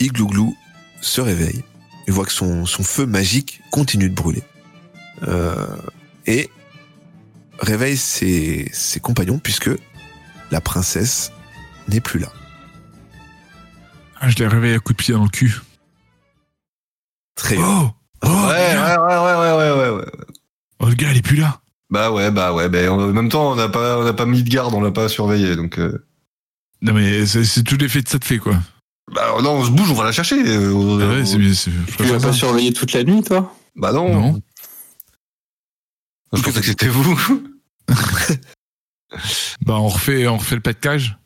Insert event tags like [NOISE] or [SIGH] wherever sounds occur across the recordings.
Iglouglou se réveille et voit que son, son feu magique continue de brûler. Euh, et réveille ses, ses compagnons puisque la princesse n'est plus là. Ah, je l'ai réveillé à coup de pied dans le cul. Très bien. Oh Oh, ouais, ouais, ouais, ouais, ouais, ouais, ouais. oh, le gars, il est plus là. Bah ouais, bah ouais, bah en même temps, on n'a pas, on n'a pas mis de garde, on l'a pas surveillé, donc. euh, Non, mais c'est c'est tout l'effet de ça te fait, quoi. Bah non, on se bouge, on va la chercher. euh, on- Ah ouais, c'est bien. c'est- je Tu l'as préfère pas ça. surveillé toute la nuit, toi? Bah non. Non. Je pensais que c'était vous. [LAUGHS] Bah, on refait, on refait le pas de cage.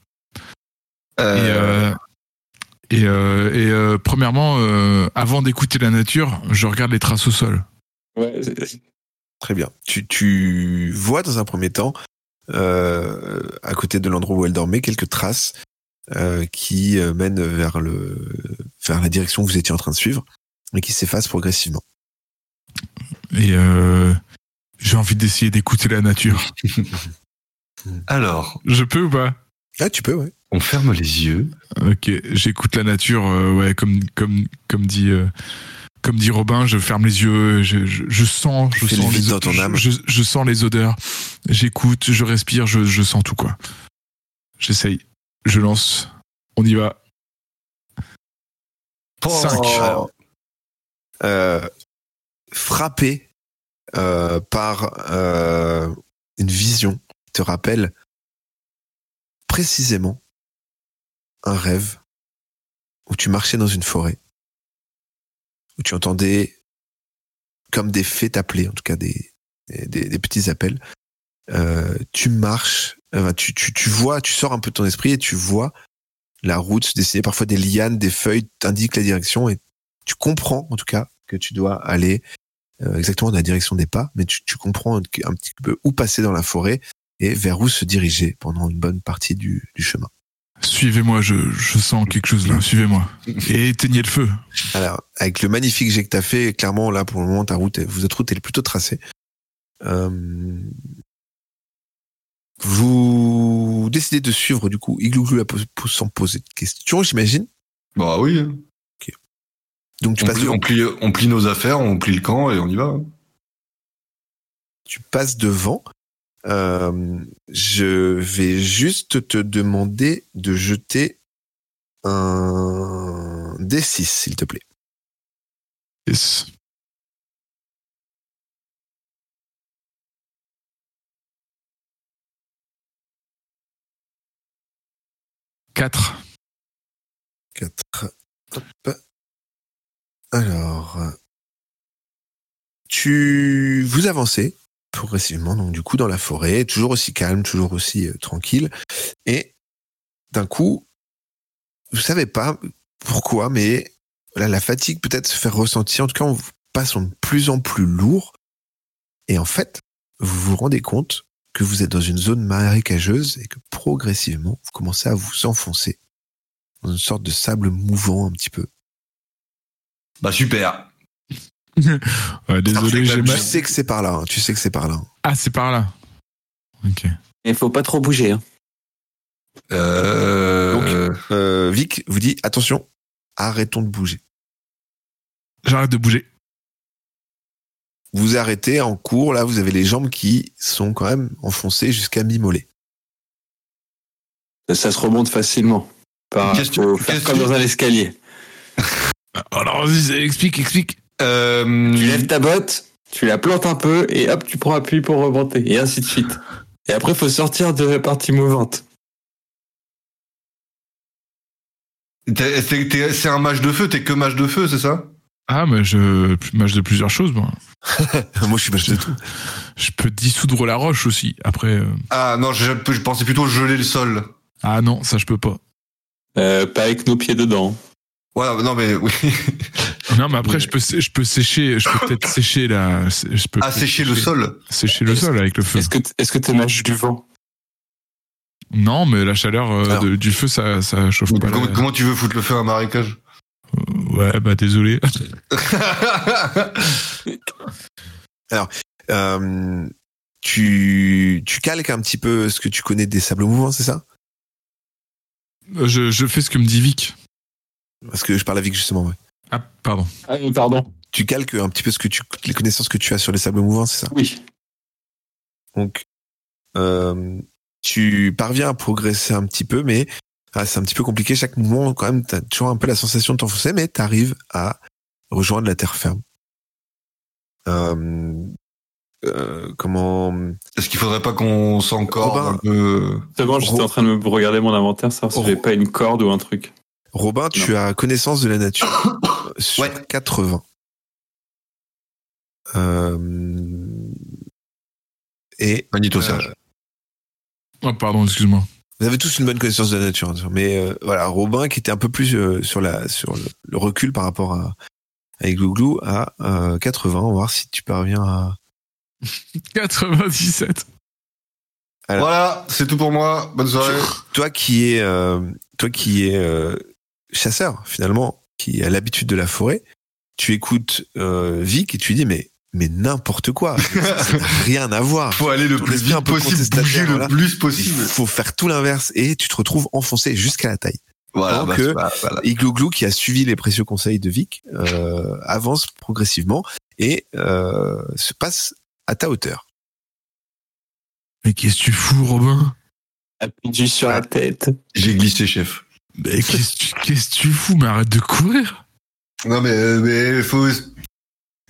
Euh, Et, euh, et, euh, et, euh, premièrement, euh, avant d'écouter la nature, je regarde les traces au sol. Ouais. Très bien. Tu, tu vois dans un premier temps, euh, à côté de l'endroit où elle dormait, quelques traces euh, qui euh, mènent vers, le, vers la direction que vous étiez en train de suivre et qui s'effacent progressivement. Et euh, j'ai envie d'essayer d'écouter la nature. [LAUGHS] Alors, Je peux ou pas? Ah, tu peux, ouais. on ferme les yeux. Ok, j'écoute la nature, euh, ouais, comme comme comme dit euh, comme dit Robin, je ferme les yeux, je, je, je sens, je sens les ton je-. Je, je sens les odeurs, j'écoute, je respire, je, je sens tout quoi. J'essaye, je lance, on y va. Cinq. Alors, euh, frappé euh, par euh, une vision qui te rappelle précisément un rêve où tu marchais dans une forêt, où tu entendais comme des fées t'appeler, en tout cas des, des, des petits appels. Euh, tu marches, euh, tu, tu, tu vois, tu sors un peu de ton esprit et tu vois la route se dessiner, parfois des lianes, des feuilles t'indiquent la direction et tu comprends en tout cas que tu dois aller euh, exactement dans la direction des pas, mais tu, tu comprends un, un petit peu où passer dans la forêt et vers où se diriger pendant une bonne partie du, du chemin. Suivez-moi, je, je sens quelque chose là, suivez-moi. Et éteignez le feu. Alors, avec le magnifique jet que tu as fait, clairement, là, pour le moment, ta route, votre route, elle est plutôt tracée. Euh, vous décidez de suivre, du coup, Iglouglou la pose- sans poser de questions, j'imagine. Bah oui. Donc, tu On passes, plie, on, plie, on plie nos affaires, on plie le camp et on y va. tu passes devant. Euh, je vais juste te demander de jeter un D6, s'il te plaît. Yes. Quatre. 4. Hop. Alors, tu vous avancez progressivement, donc du coup dans la forêt, toujours aussi calme, toujours aussi euh, tranquille, et d'un coup, vous savez pas pourquoi, mais là, la fatigue peut-être se fait ressentir. En tout cas, on passe de plus en plus lourd, et en fait, vous vous rendez compte que vous êtes dans une zone marécageuse et que progressivement, vous commencez à vous enfoncer dans une sorte de sable mouvant un petit peu. Bah super. [LAUGHS] Ouais, désolé, j'ai Tu mal. sais que c'est par là, hein, tu sais que c'est par là. Ah, c'est par là. Ok. Il faut pas trop bouger. Hein. Euh... Euh, Vic vous dit attention, arrêtons de bouger. J'arrête de bouger. Vous arrêtez en cours, là vous avez les jambes qui sont quand même enfoncées jusqu'à mi-mollet. Ça se remonte facilement. Par, Qu'est-ce que- faut faire qu'est-ce comme que- dans un escalier. [LAUGHS] Alors, explique, explique. Euh, Tu lèves ta botte, tu la plantes un peu et hop, tu prends appui pour remonter et ainsi de suite. Et après, il faut sortir de la partie mouvante. C'est un match de feu, t'es que match de feu, c'est ça? Ah, mais je match de plusieurs choses, moi. [LAUGHS] Moi je suis pas de tout. Je peux dissoudre la roche aussi. Après, euh, Ah non, je, je pensais plutôt geler le sol. ah non, ça je peux pas. Euh, pas avec nos pieds dedans. Ouais, non mais oui. [LAUGHS] Non, mais après, je peux, sé- je peux sécher, je peux peut-être sécher la, je peux Ah, peut-être le sol. sécher le sol avec le feu. Est-ce que est-ce que t'es mage du vent Non, mais la chaleur euh, Alors. de- du feu, ça, ça chauffe pas. Comment, la- comment tu veux foutre le feu à un marécage? Ouais, bah désolé. [LAUGHS] Euh, tu, tu calques un petit peu ce que tu connais des sables mouvants, c'est ça? Je, je fais ce que me dit Vic. Parce que je parle à Vic justement, ouais. Ah, pardon. Ah, euh, pardon. Tu calques un petit peu ce que tu, les connaissances que tu as sur les sables mouvants, c'est ça? Oui. Donc, euh, tu parviens à progresser un petit peu, mais ah, c'est un petit peu compliqué. Chaque mouvement, quand même, t'as toujours un peu la sensation de t'enfoncer, mais t'arrives à rejoindre la terre ferme. Euh, euh, comment Est-ce qu'il faudrait pas qu'on s'encorde un peu C'est bon, j'étais en train de me regarder mon inventaire, savoir si j'avais pas une corde ou un truc. Robin, tu as connaissance de la nature [COUGHS] sur Ouais. 80. Euh, et Magnétosage. Oh, pardon, excuse-moi. Vous avez tous une bonne connaissance de la nature, hein, mais euh, voilà, Robin qui était un peu plus euh, sur la sur le, le recul par rapport à avec Glouglou à euh, 80, on va voir si tu parviens à [LAUGHS] 97. alors- Voilà, c'est tout pour moi. Bonne soirée. toi qui es euh, toi qui es euh, chasseur finalement, qui a l'habitude de la forêt, tu écoutes euh, Vic et tu lui dis mais mais n'importe quoi, ça [LAUGHS] n'a rien à voir. Faut aller le plus vite possible, bouger le plus Il possible. faut faire tout l'inverse et tu te retrouves enfoncé jusqu'à la taille. Voilà, Donc, bah, euh, voilà. Iglouglou, qui a suivi les précieux conseils de Vic, euh, avance progressivement et euh, se passe à ta hauteur. Mais qu'est-ce que tu fous, Robin? Appuie sur la tête. J'ai glissé, chef. Mais qu'est-ce que tu- qu'est-ce que tu fous? Mais arrête de courir Non, mais, mais faut.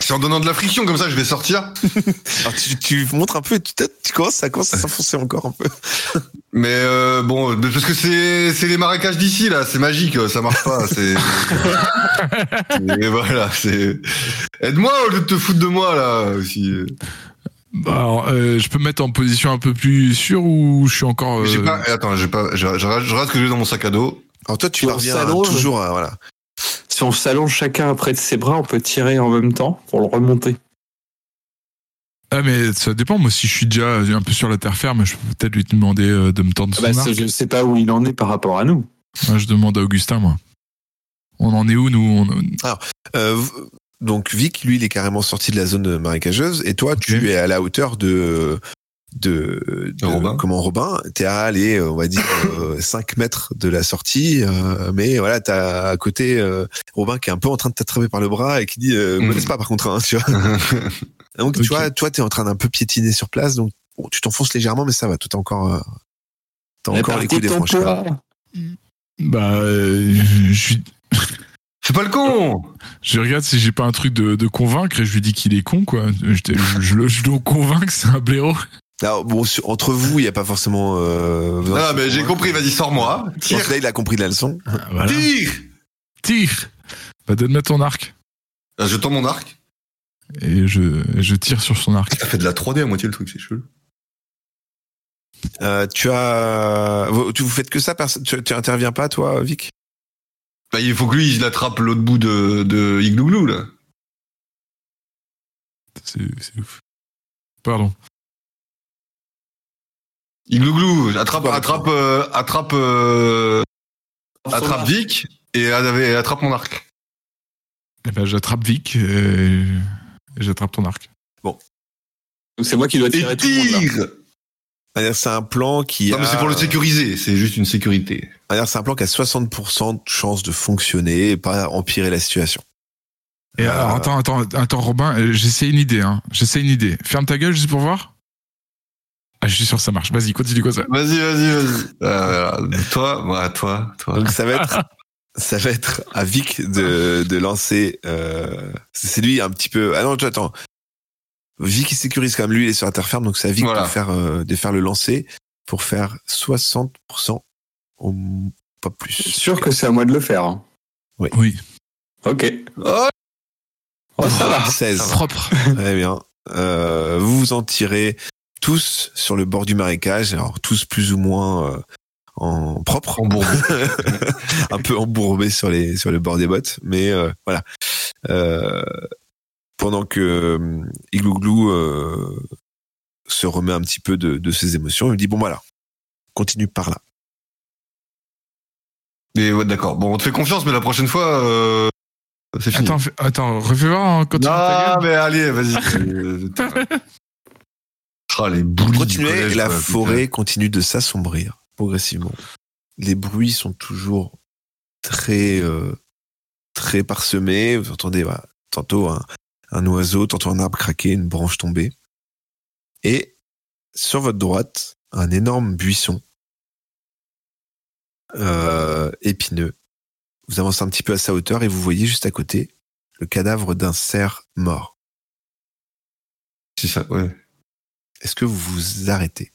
C'est en donnant de la friction comme ça, je vais sortir. [LAUGHS] Alors tu, tu montres un peu, tu, tu commences, ça commence à s'enfoncer encore un peu. [LAUGHS] Mais euh, bon, parce que c'est c'est les marécages d'ici là, c'est magique, ça marche pas. C'est. [LAUGHS] Et voilà, c'est. Aide-moi au lieu de te foutre de moi là aussi. Bah, alors, euh, je peux me mettre en position un peu plus sûre ou je suis encore. euh, pas. Attends, j'ai pas. Je, je, je regarde ce que j'ai dans mon sac à dos. Alors toi, tu salon, toujours à, voilà. Si on s'allonge chacun près de ses bras, on peut tirer en même temps pour le remonter. Ah, mais ça dépend. Moi, si je suis déjà un peu sur la terre ferme, je peux peut-être lui demander euh, de me tendre son Bah, arc. je sais pas où il en est par rapport à nous. Moi, je demande à Augustin, moi. On en est où, nous? On- Euh, donc Vic, lui, il est carrément sorti de la zone marécageuse et toi, tu es à la hauteur de de, de- Robin. comment Robin t'es à aller euh, on va dire [LAUGHS] 5 mètres de la sortie euh, mais voilà t'as à côté euh, Robin qui est un peu en train de t'attraper par le bras et qui dit euh, me Mhm. laisse pas par contre hein, tu vois [LAUGHS] donc tu vois toi t'es en train d'un peu piétiner sur place donc bon, tu t'enfonces légèrement mais ça va tout est encore euh, t'as encore les coups des franches poids. Bah, euh, je suis. [LAUGHS] C'est pas le con Je regarde si j'ai pas un truc de, de convaincre et je lui dis qu'il est con, quoi. Je, je, je le- je dois convaincre, c'est un blaireau. Alors, bon sur- entre vous il y a pas forcément euh, de Ah, se mais j'ai compris, vas-y, sors-moi. Tire là il a compris la leçon Ah, voilà. Tire Tire Bah, donne-moi ton arc. Ah, Je tends mon arc. Et je, je tire sur son arc. Ça fait de la 3D à moitié le truc, c'est chelou. Euh, tu as, vous, tu vous faites que ça, personne, tu, tu interviens pas, toi, Vic? Bah, il faut que lui, il attrape l'autre bout de, de Iglouglou, là. C'est c'est ouf. Pardon. Iglouglou, attrape, attrape, euh, attrape, euh, attrape Vic et, et attrape mon arc. Eh ben, j'attrape Vic et, et j'attrape ton arc. Donc c'est moi qui dois tirer Et tout le monde là. C'est-à-dire, C'est un plan qui Non, a, mais c'est pour le sécuriser, c'est juste une sécurité. c'est-à-dire, c'est un plan qui a 60% de chance de fonctionner et pas empirer la situation. Et Euh, alors, attends, attends, attends, Robin, euh, j'essaie une idée, hein. J'essaie une idée. Ferme ta gueule juste pour voir. Ah, je suis sûr que ça marche. Vas-y, continue quoi ça. Vas-y, vas-y, vas-y. Ah, voilà. Toi, moi, toi, toi. Donc ça va être, [LAUGHS] ça va être à Vic de, de lancer. Euh, c'est lui un petit peu. Ah non, tu attends. Vic il sécurise quand même lui, il est sur la terre ferme, donc c'est à Vic Voilà. de faire euh, de faire le lancer pour faire 60% au pas plus. Sûr que c'est à moi de le faire. hein. Oui. Ok. Oh, Oh, ça va. 16. Propre. Très bien. Euh, vous vous en tirez tous sur le bord du marécage, alors tous plus ou moins euh, en propre, en [LAUGHS] un peu embourbés sur les sur le bord des bottes, mais euh, voilà. Euh, pendant que euh, Iglouglou euh, se remet un petit peu de, de ses émotions, il dit bon voilà, continue par là. Mais ouais, d'accord. Bon, on te fait confiance, mais la prochaine fois, euh, c'est fini. Attends, attends, refais voir hein, quand tu non, mais allez, vas-y. [LAUGHS] Ah, les Continuez, collège, la quoi, forêt continue de s'assombrir progressivement. Les bruits sont toujours très euh, très parsemé. Vous entendez voilà, tantôt un, un oiseau, tantôt un arbre craquer, une branche tomber. Et sur votre droite, un énorme buisson euh, épineux. Vous avancez un petit peu à sa hauteur et vous voyez juste à côté le cadavre d'un cerf mort. C'est ça, ouais. Est-ce que vous vous arrêtez?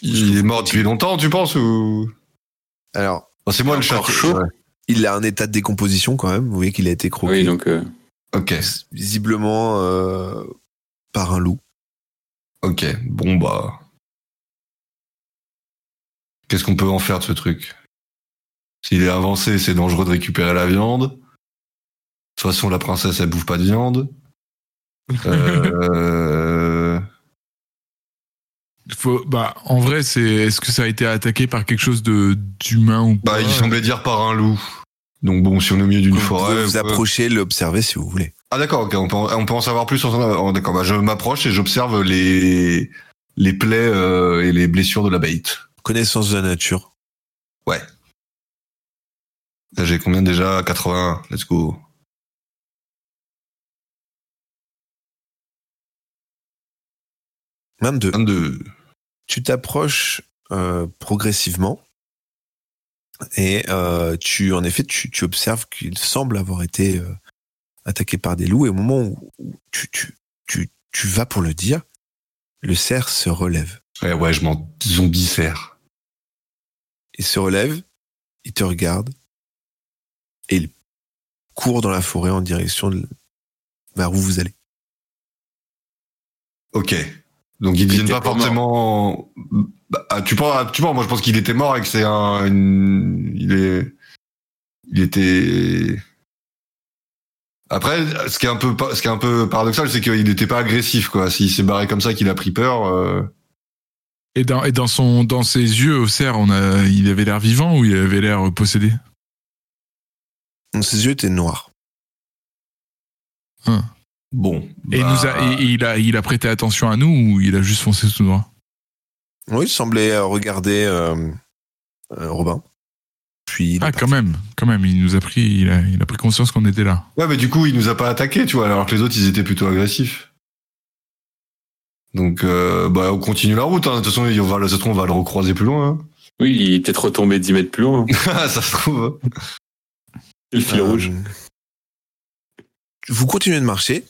Il est mort depuis longtemps, tu penses ou? Alors, Non, C'est moi le chat. Chaud. Ouais. il a un état de décomposition quand même. Vous voyez qu'il a été croqué. Oui, donc euh, Ok, visiblement euh, par un loup. ok. Bon bah, qu'est-ce qu'on peut en faire de ce truc? S'il est avancé, c'est dangereux de récupérer la viande. De toute façon, la princesse, elle bouffe pas de viande. [LAUGHS] Euh... Faut, bah, en vrai, c'est, est-ce que ça a été attaqué par quelque chose de, d'humain ou Bah, pas il semblait dire par un loup. Donc bon, si on est au milieu d'une Vous pouvez forêt... vous approcher, l'observer si vous voulez. Ah d'accord, ok, on peut, en, on peut en savoir plus. oh, d'accord, bah, je m'approche et j'observe les les plaies euh, et les blessures de la bête. Connaissance de la nature. Là, J'ai combien déjà? 81. Let's go. 22. 22. Tu t'approches euh, progressivement et euh, tu, en effet, tu, tu observes qu'il semble avoir été euh, attaqué par des loups. Et au moment où où tu, tu, tu, tu vas pour le dire, le cerf se relève. Ouais, ouais, je m'en zombifère. Il se relève, il te regarde et il court dans la forêt en direction de, vers où vous allez. Ok. Donc ils viennent était pas forcément. Bah, ah, tu penses, tu penses, moi je pense qu'il était mort et que c'est un, une- il est, il était. Après, ce qui est un peu, ce qui est un peu paradoxal, c'est qu'il n'était pas agressif, quoi. S'il s'est barré comme ça, qu'il a pris peur. euh, Et dans, et dans son, dans ses yeux, au cerf, on a, il avait l'air vivant ou il avait l'air possédé? Ses yeux étaient noirs. Bon. Et il bah, nous a, et- et il a, il a prêté attention à nous ou il a juste foncé tout droit Oui, il semblait euh, regarder euh, euh, Robin. Puis Ah, parti. quand même, quand même, il nous a pris, il a, il a pris conscience qu'on était là. Ouais, mais du coup, il nous a pas attaqué, tu vois, alors que les autres, ils étaient plutôt agressifs. Donc, euh, bah, on continue la route. Hein. De toute façon, on va, ça se trouve, on va le recroiser plus loin. oui, il est peut-être retombé 10 mètres plus loin. hein. [LAUGHS] ça se trouve. Le fil Euh, rouge. Vous continuez de marcher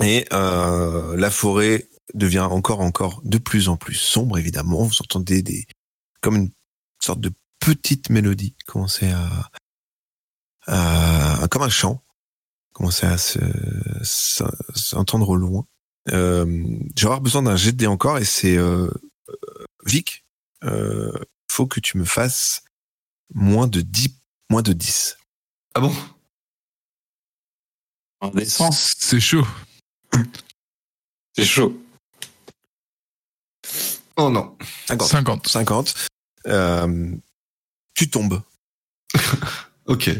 et euh, la forêt devient encore encore de plus en plus sombre évidemment. Vous entendez des comme une sorte de petite mélodie commencer à, à- comme un chant commencer à se se- s'entendre au loin. Euh, je vais avoir besoin d'un jet de dés encore et c'est euh, euh, Vic. Euh, faut que tu me fasses moins de 10 moins de 10. Ah bon? En descend. C'est chaud. C'est chaud. Oh non. 50. 50. 50. Euh, tu tombes. [LAUGHS] Ok.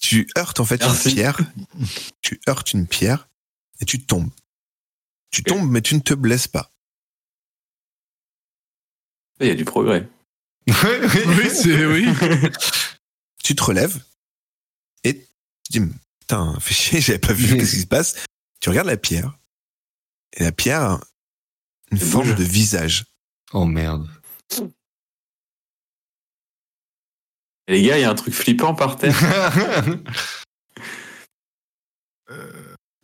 Tu heurtes en fait Merci. une pierre. [LAUGHS] Tu heurtes une pierre et tu tombes. Tu tombes, mais tu ne te blesses pas. Il y a du progrès. [LAUGHS] Ouais, oui. Oui, c'est, oui. Tu te relèves et tu dis Putain, fais chier, j'avais pas vu qu'est-ce qui se passe. Tu regardes la pierre et la pierre a une Elle forme bouge. de visage. Oh merde. Et les gars, il y a un truc flippant par terre. [LAUGHS]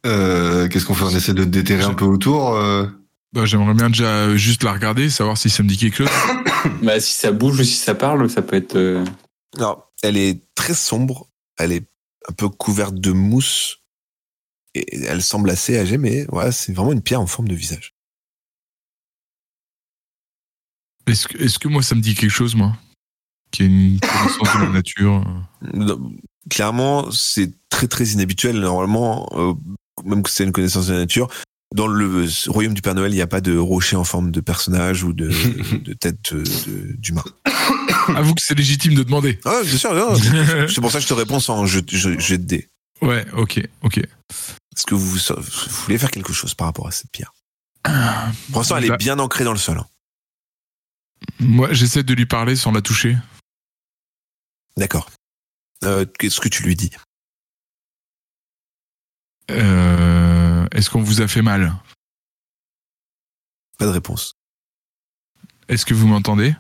euh, Qu'est-ce qu'on fait? On essaie de déterrer un peu autour. euh? Bah, j'aimerais bien déjà juste la regarder, savoir si ça me dit quelque chose. [COUGHS] bah, si ça bouge ou si ça parle, ça peut être. euh, Alors, elle est très sombre, elle est un peu couverte de mousse et elle semble assez âgée, mais voilà, c'est vraiment une pierre en forme de visage. Est-ce que, est-ce que moi ça me dit quelque chose, moi? Qui a une connaissance de la nature Non, Clairement, c'est très très inhabituel. Normalement, euh, même que c'est une connaissance de la nature, dans le royaume du Père Noël, il n'y a pas de rocher en forme de personnage ou de, [LAUGHS] de tête de- d'humain. Avoue que c'est légitime de demander. Ah, bien sûr, non, [LAUGHS] c'est pour ça que je te réponds sans jeu, jeu, jeu de dés. ouais, ok, ok. Est-ce que vous, vous voulez faire quelque chose par rapport à cette pierre Pour l'instant, elle Bah- est bien ancrée dans le sol. hein. Moi, j'essaie de lui parler sans la toucher. D'accord. Euh, Qu'est-ce que tu lui dis? Euh, Est-ce qu'on vous a fait mal? Pas de réponse. Est-ce que vous m'entendez?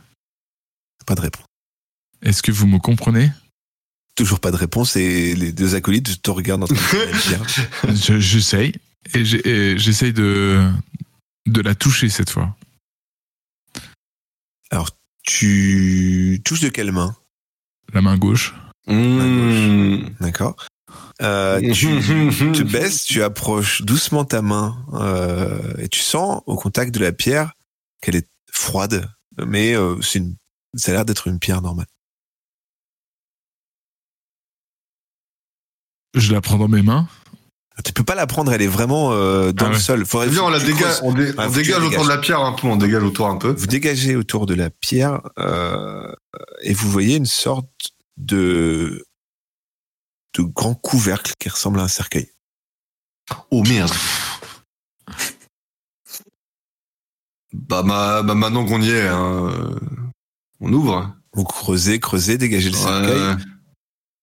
Pas de réponse. Est-ce que vous me comprenez? Toujours pas de réponse et les deux acolytes te regardent en train de dire. [LAUGHS] Je- J'essaye. Et j'essaye de, de la toucher cette fois. Tu touches de quelle main? La main gauche. Mmh. D'accord. Euh, tu [LAUGHS] te baisses, tu approches doucement ta main euh, et tu sens au contact de la pierre qu'elle est froide, mais euh, c'est une, ça a l'air d'être une pierre normale. Je la prends dans mes mains. Tu peux pas la prendre, elle est vraiment euh, dans Ah le sol. Faudrait Viens, on la tu dégage, on, dé- dégage autour de la pierre un peu, on dégage autour un peu. Vous dégagez autour de la pierre euh, et vous voyez une sorte de de grand couvercle qui ressemble à un cercueil. Oh merde. Bah, ma, bah maintenant qu'on y est, hein, on ouvre. Vous creusez, creusez, dégagez le cercueil.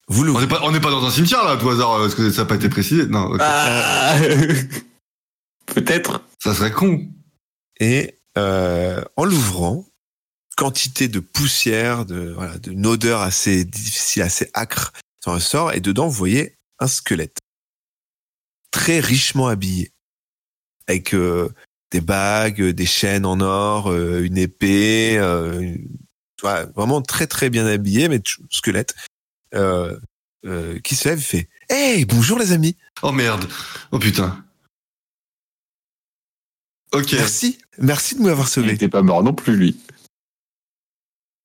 On n'est pas, on n'est pas dans un cimetière là, à tout hasard, parce que ça n'a pas été précisé. Non. Ah [LAUGHS] Peut-être. ça serait con. Et euh, en l'ouvrant, quantité de poussière, de voilà, d'une odeur assez difficile, assez acre s'en ressort. Et dedans, vous voyez un squelette très richement habillé, avec euh, des bagues, des chaînes en or, euh, une épée, euh, une- ouais, vraiment très très bien habillé, mais squelette. Euh, euh, qui se lève et fait Hey, bonjour les amis. Oh merde. Oh putain. Ok. Merci, merci de m'avoir Il sauvé. n'était pas mort non plus, lui.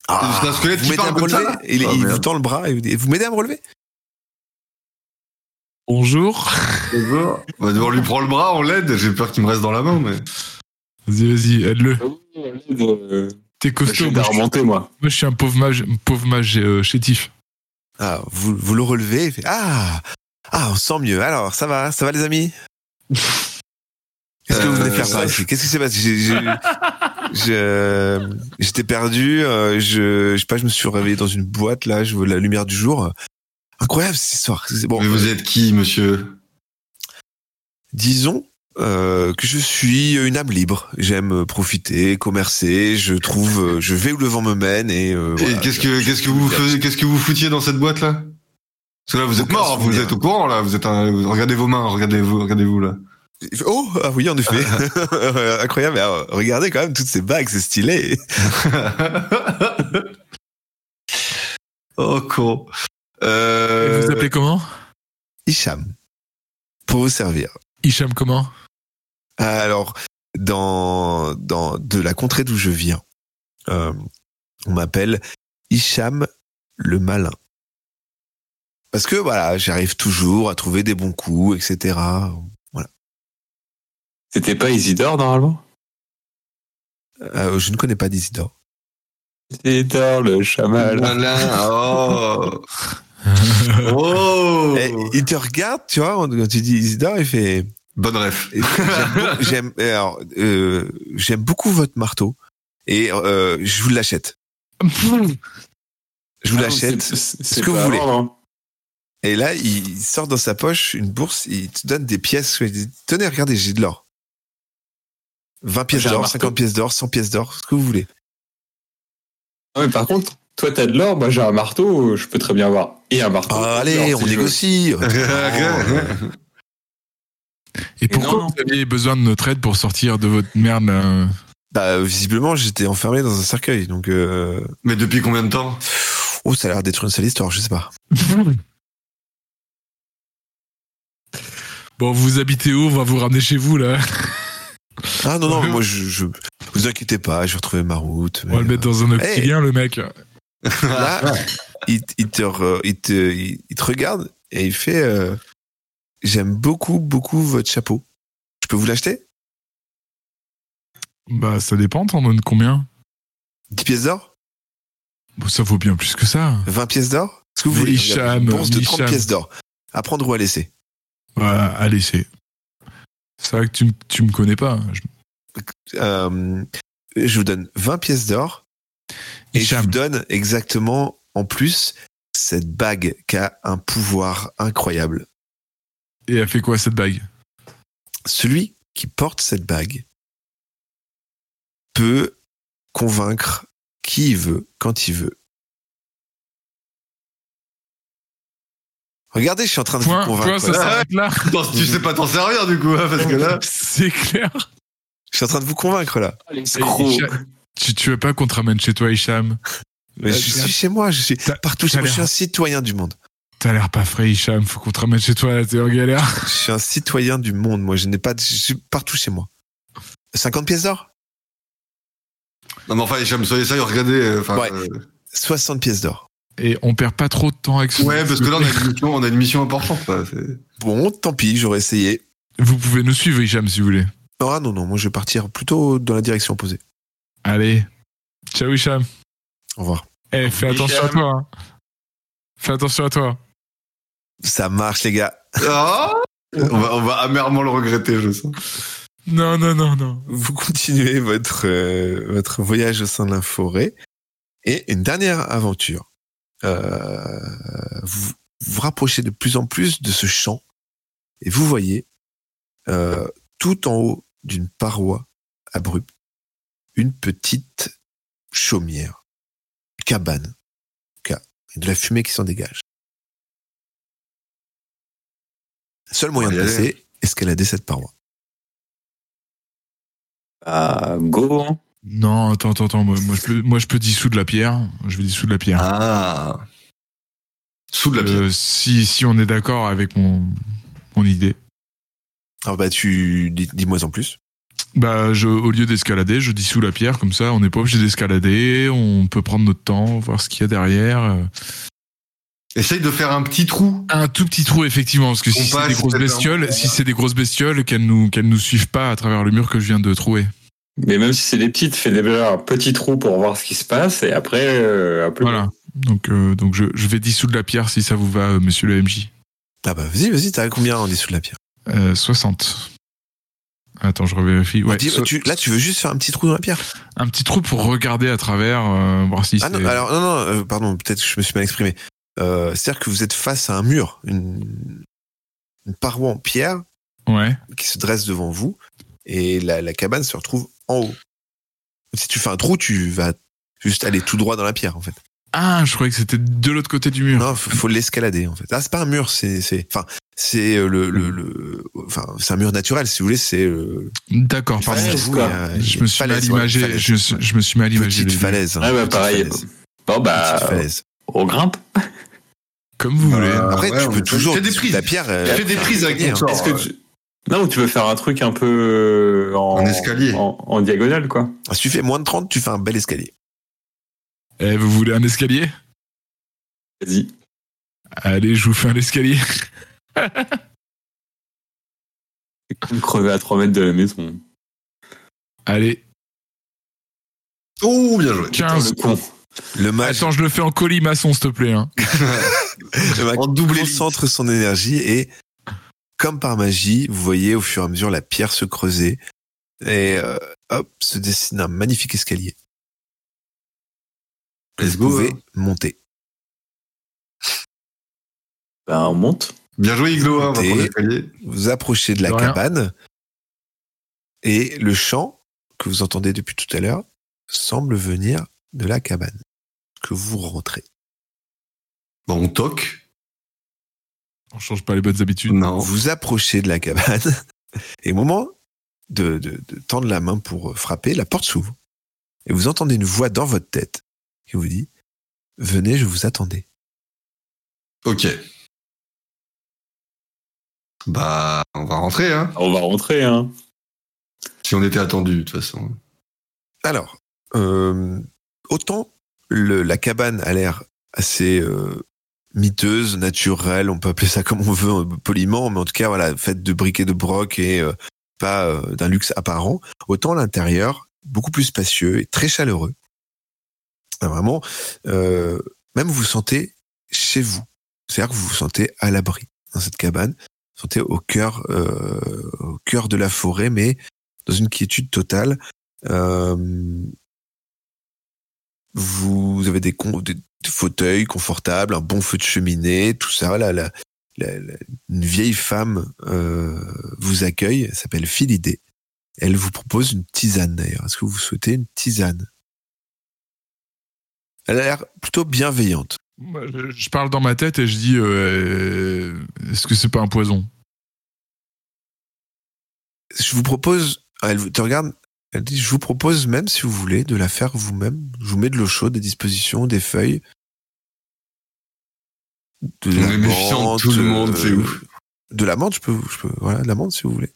Ah, C'est un squelette vous à parle me relever Il, Oh, il vous tend le bras et vous dit Vous m'aidez à me relever Bonjour. On va devoir lui prendre le bras, on l'aide. J'ai peur qu'il me reste dans la main, mais. Vas-y, vas-y, aide-le. Euh, T'es costaud. vais Moi, je suis- moi. moi, je suis un pauvre mage, pauvre mage euh, chétif. Ah, vous, vous le relevez Ah Ah, on se sent mieux. Alors, ça va Ça va les amis? Qu'est-ce que vous venez faire par ici? Qu'est-ce qui s'est passé? J'ai- j'ai- je- J'étais perdu. euh, je, je sais pas, je me suis réveillé dans une boîte là. Je vois la lumière du jour. Incroyable cette histoire. Bon. mais vous êtes qui, monsieur? Disons euh, que je suis une âme libre. J'aime profiter, commercer. Je trouve, euh, je vais où le vent me mène et. euh, Et qu'est-ce que, je- qu'est-ce que vous faisiez, qu'est-ce que vous foutiez dans cette boîte là? Parce que là, vous êtes Aucun mort, vous êtes au courant là. Vous êtes un. Regardez vos mains, regardez-vous, regardez-vous là. Il fait, Oh, ah oui, en effet. [LAUGHS] Incroyable. Mais, alors, regardez quand même toutes ces bagues, c'est stylé. [LAUGHS] oh con. Et Euh... Vous appelez comment? Hicham. Pour vous servir. Hicham comment? Alors, dans, dans de la contrée d'où je viens, euh, on m'appelle Hicham le malin. Parce que voilà, j'arrive toujours à trouver des bons coups, etc. C'était pas Isidore, normalement? Euh, je ne connais pas d'Isidore. Isidore, le chamal. Malin, oh. [LAUGHS] oh. Et il te regarde, tu vois, quand tu dis Isidore, il fait. Bonne ref. J'aime [LAUGHS] euh, j'aime beaucoup votre marteau et euh, je vous l'achète. Je vous l'achète. Ah, C'est ce que vous voulez. hein. Et là, il sort dans sa poche une bourse, il te donne des pièces. Il dit, Tenez, regardez, j'ai de l'or. 20 pièces d'or, marteau. 50 pièces d'or, 100 pièces d'or, ce que vous voulez. Ouais, par contre, toi, t'as de l'or, moi, j'ai un marteau, je peux très bien avoir. Et un marteau. Ah, allez, on négocie. [LAUGHS] [LAUGHS] Et pourquoi non. vous aviez besoin de notre aide pour sortir de votre merde là bah, visiblement, j'étais enfermé dans un cercueil, donc euh... Mais depuis combien de temps? Oh, ça a l'air d'être une sale histoire, je sais pas. Bon, vous habitez où? On va vous ramener chez vous là. Ah non non, moi je, je vous inquiétez pas, je vais retrouver ma route. On va le mettre dans un Hey. octilien, le mec. Là, il, il te, re- il, te, il, il te regarde et il fait euh, J'aime beaucoup, beaucoup votre chapeau. Je peux vous l'acheter? Bah, ça dépend, t'en donnes combien? 10 pièces d'or? Bon, ça vaut bien plus que ça. 20 pièces d'or? Ce que vous Mais voulez Hicham, Une bourse de 30 Hicham. pièces d'or. À prendre ou à laisser? Voilà, allez, c'est. C'est vrai que tu, tu me connais pas. Je- Euh, Je vous donne 20 pièces d'or et je vous donne exactement en plus cette bague qui a un pouvoir incroyable. Et elle fait quoi cette bague? Celui qui porte cette bague peut convaincre qui il veut, quand il veut. Regardez, je suis en train de Point, vous convaincre. point, ça s'arrête là. [LAUGHS] Tu sais pas t'en servir du coup, hein, parce que là. C'est clair. Je suis en train de vous convaincre là. Tu, tu veux pas qu'on te ramène chez toi, Hicham? Mais je suis chez moi, je suis partout chez t'as moi. Je suis un citoyen du monde. T'as l'air pas frais, Hicham. Faut qu'on te ramène chez toi, là, t'es en galère. Je suis un citoyen du monde. Moi, je n'ai pas. de- Je suis partout chez moi. 50 pièces d'or? Non, mais enfin, Hicham, soyez sérieux, regardez. euh, Enfin, Ouais. euh, 60 pièces d'or. Et on perd pas trop de temps avec ce ouais, parce que là, on a une mission, on a une mission importante. là, Bon, tant pis, j'aurais essayé. Vous pouvez nous suivre, Hicham, si vous voulez. Ah non, non, moi je vais partir plutôt dans la direction opposée. Allez. Ciao, Hicham. Au revoir. Eh, fais attention à toi. hein. Fais attention à toi. Ça marche, les gars. Ah on, va, on va amèrement le regretter, je sens. Non, non, non, non. Vous continuez votre, euh, votre voyage au sein de la forêt. Et une dernière aventure. Euh, vous vous rapprochez de plus en plus de ce champ. Et vous voyez, euh, tout en haut d'une paroi abrupte, une petite chaumière, cabane, de la fumée qui s'en dégage. Seul moyen de passer, escalader cette paroi. Ah, go. hein. Non, attends, attends, attends. Moi, moi, je peux, moi, je peux dissoudre la pierre. Je vais dissoudre la pierre. Ah. Sous de la pierre. Euh, si, si on est d'accord avec mon, mon idée. Alors bah tu dis- dis-moi en plus. Bah, je, au lieu d'escalader, je dissous la pierre, comme ça, on n'est pas obligé d'escalader, on peut prendre notre temps, voir ce qu'il y a derrière. Essaye de faire un petit trou. Un tout petit trou, effectivement, parce que si c'est des grosses bestioles, si c'est des grosses bestioles, qu'elles nous, qu'elles nous suivent pas à travers le mur que je viens de trouver. Mais même si c'est des petites, fais déjà un petit trou pour voir ce qui se passe et après, euh, un peu. Voilà. Donc, euh, donc je, je vais dissoudre la pierre si ça vous va, euh, monsieur le MJ. Ah bah vas-y, vas-y, t'as combien en dessous de la pierre? Euh, 60. Attends, je revérifie. Ouais, Dis- so- tu- Là, tu veux juste faire un petit trou dans la pierre? Un petit trou pour regarder à travers, euh, voir si Ah non, alors non, non, euh, pardon, peut-être que je me suis mal exprimé. Euh, C'est-à-dire que vous êtes face à un mur, une, une paroi en pierre Ouais. qui se dresse devant vous, et la, la cabane se retrouve en haut. Si tu fais un trou, tu vas juste aller tout droit dans la pierre, en fait. Ah, je croyais que c'était de l'autre côté du mur. Non, faut, faut l'escalader, en fait. Ah, c'est pas un mur, c'est, c'est, enfin, c'est euh, le, le, le, enfin, c'est un mur naturel, si vous voulez, c'est. Euh, D'accord, pardon. vous, y a Je me suis mal imagé. falaise. Je, je me suis mal imagé. Petite falaise. hein, Ouais, bah pareil. falaise. Bon, bah, Petite falaise. on grimpe. Comme vous voulez. Euh, Après, ouais, tu peux fait- toujours fais des prises. la pierre. euh, Fais des prises avec gagner, ton. Est-ce que tu... Non, ou tu veux faire un truc un peu euh, en, En escalier. En, en diagonale, quoi. Si tu fais moins de 30, tu fais un bel escalier. Eh, vous voulez un escalier? Vas-y. Allez, je vous fais un escalier. C'est comme crever à 3 mètres de la maison. Allez, Oh, bien joué. 15. Le con. Le mage, Attends, je le fais en colimaçon, s'il te plaît. Hein. [LAUGHS] le mage En double concentre son énergie et, comme par magie, vous voyez au fur et à mesure la pierre se creuser et euh, hop, se dessine un magnifique escalier. Let's vous go, pouvez hein. monter. Bah, on monte. Bien joué, Iglo, hein. Vous approchez de la De cabane et le chant que vous entendez depuis tout à l'heure semble venir de la cabane que vous rentrez. Bon, on toque. On change pas les bonnes habitudes. Non. Vous approchez de la cabane et au moment de, de, de tendre la main pour frapper, la porte s'ouvre et vous entendez une voix dans votre tête qui vous dit Venez, je vous attendais. Ok. Bah, on va rentrer, hein. On va rentrer, hein. Si on était attendu, de toute façon. Alors, euh, autant le, la cabane a l'air assez euh, miteuse, naturelle, on peut appeler ça comme on veut euh, poliment, mais en tout cas, voilà, faite de briques et de broc et euh, pas euh, d'un luxe apparent, autant l'intérieur, beaucoup plus spacieux et très chaleureux. Ah, Vraiment, euh, même vous sentez chez vous. C'est-à-dire que vous vous sentez à l'abri dans cette cabane. Vous vous sentez au cœur, euh, au cœur de la forêt, mais dans une quiétude totale. Euh, vous avez des, des- des fauteuils confortables, un bon feu de cheminée, tout ça. La, la, la- une vieille femme euh, vous accueille, elle s'appelle Philidée. Elle vous propose une tisane d'ailleurs. Est-ce que vous souhaitez une tisane? Elle a l'air plutôt bienveillante. Je, parle dans ma tête et je dis euh, est-ce que c'est pas un poison? Je vous propose, elle vous- te regarde, elle dit, je vous propose même si vous voulez de la faire vous-même. Je vous mets de l'eau chaude à disposition, des feuilles. De On est méfiant de tout le monde, c'est ouf. De la menthe, je peux, je peux, voilà, de la menthe si vous voulez.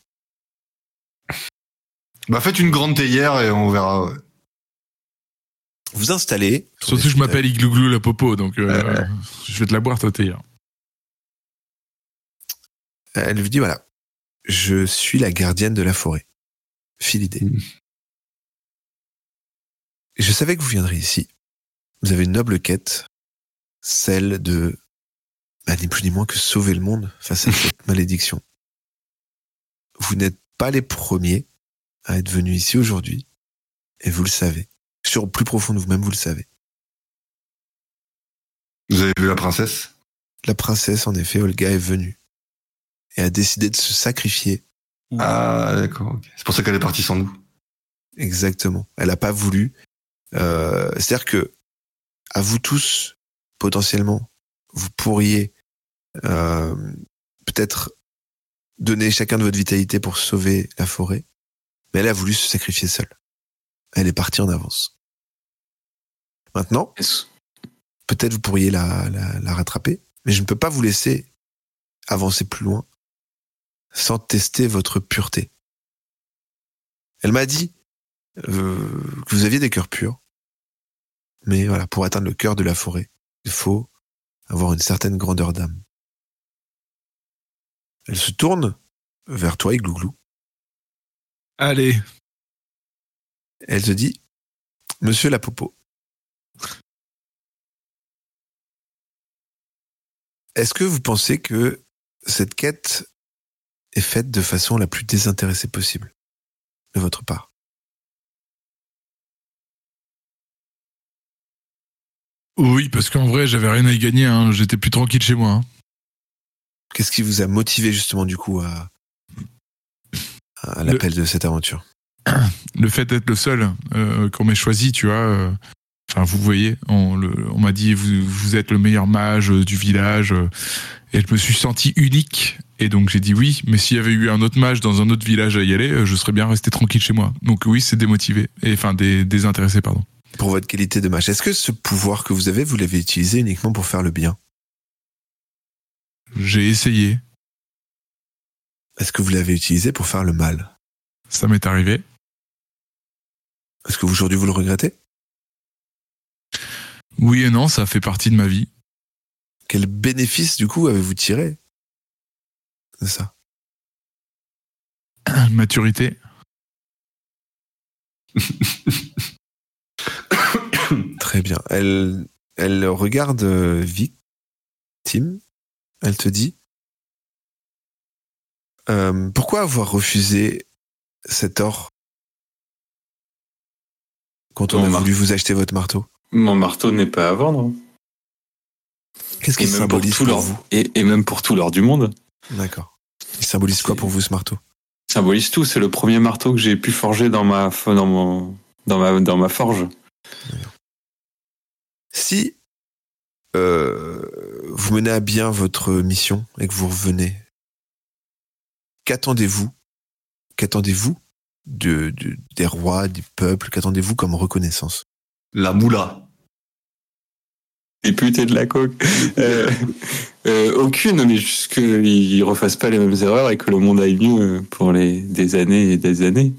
Bah faites une grande théière et on verra. ouais. Vous installez. Surtout que je m'appelle Iglouglou la popo, donc euh, je vais te la boire, toi, t'es. Elle lui dit voilà, je suis la gardienne de la forêt. Philidée. Et je savais que vous viendriez ici. Vous avez une noble quête, celle de, bah, ni plus ni moins que sauver le monde face à [LAUGHS] cette malédiction. Vous n'êtes pas les premiers à être venus ici aujourd'hui, et vous le savez. Sur le plus profond de vous-même, vous le savez. Vous avez vu la princesse? La princesse, en effet, Olga, est venue et a décidé de se sacrifier Ah d'accord. C'est pour ça qu'elle est partie sans nous. Exactement. Elle n'a pas voulu. Euh, C'est-à-dire que à vous tous, potentiellement, vous pourriez euh, peut-être donner chacun de votre vitalité pour sauver la forêt, mais elle a voulu se sacrifier seule. Elle est partie en avance. Maintenant, peut-être vous pourriez la, la, la rattraper, mais je ne peux pas vous laisser avancer plus loin sans tester votre pureté. Elle m'a dit euh, que vous aviez des cœurs purs, mais voilà, pour atteindre le cœur de la forêt, il faut avoir une certaine grandeur d'âme. Elle se tourne vers toi, Iglouglou. Allez, Elle te dit, Monsieur la Popo, est-ce que vous pensez que cette quête est faite de façon la plus désintéressée possible de votre part? Oui, parce qu'en vrai, j'avais rien à y gagner, hein. j'étais plus tranquille chez moi. hein. Qu'est-ce qui vous a motivé justement du coup à, à l'appel de cette aventure? Le fait d'être le seul euh, qu'on m'ait choisi, tu vois. euh, Enfin, vous voyez, on, m'a dit vous, vous êtes le meilleur mage du village, euh, et je me suis senti unique. Et donc j'ai dit oui, mais s'il y avait eu un autre mage dans un autre village à y aller, je serais bien resté tranquille chez moi. Donc oui, c'est démotivé, et enfin dé- désintéressé, pardon. Pour votre qualité de mage, est-ce que ce pouvoir que vous avez, vous l'avez utilisé uniquement pour faire le bien? J'ai essayé, Est-ce que vous l'avez utilisé pour faire le mal? Ça m'est arrivé. Est-ce que aujourd'hui vous le regrettez? Oui et non, ça fait partie de ma vie. Quel bénéfice du coup avez-vous tiré de ça? Maturité. [LAUGHS] Très bien. Elle, elle regarde euh, Victime. Elle te dit euh, Pourquoi avoir refusé cet or quand on Mon a voulu vous acheter votre marteau? Mon marteau n'est pas à vendre. Qu'est-ce qu'il même, pour symbolise tout pour vous? et, et même pour tout l'or du monde. D'accord. Il symbolise quoi pour vous ce marteau? Symbolise tout. C'est le premier marteau que j'ai pu forger dans ma, dans mon, dans ma, dans ma forge. Si euh, vous menez à bien votre mission et que vous revenez, qu'attendez-vous Qu'attendez-vous de, de- des rois, des peuples Qu'attendez-vous comme reconnaissance? La moula. Et putain de la coque. [LAUGHS] Euh, euh, aucune, mais juste qu'ils refassent pas les mêmes erreurs et que le monde aille mieux pour les, des années et des années.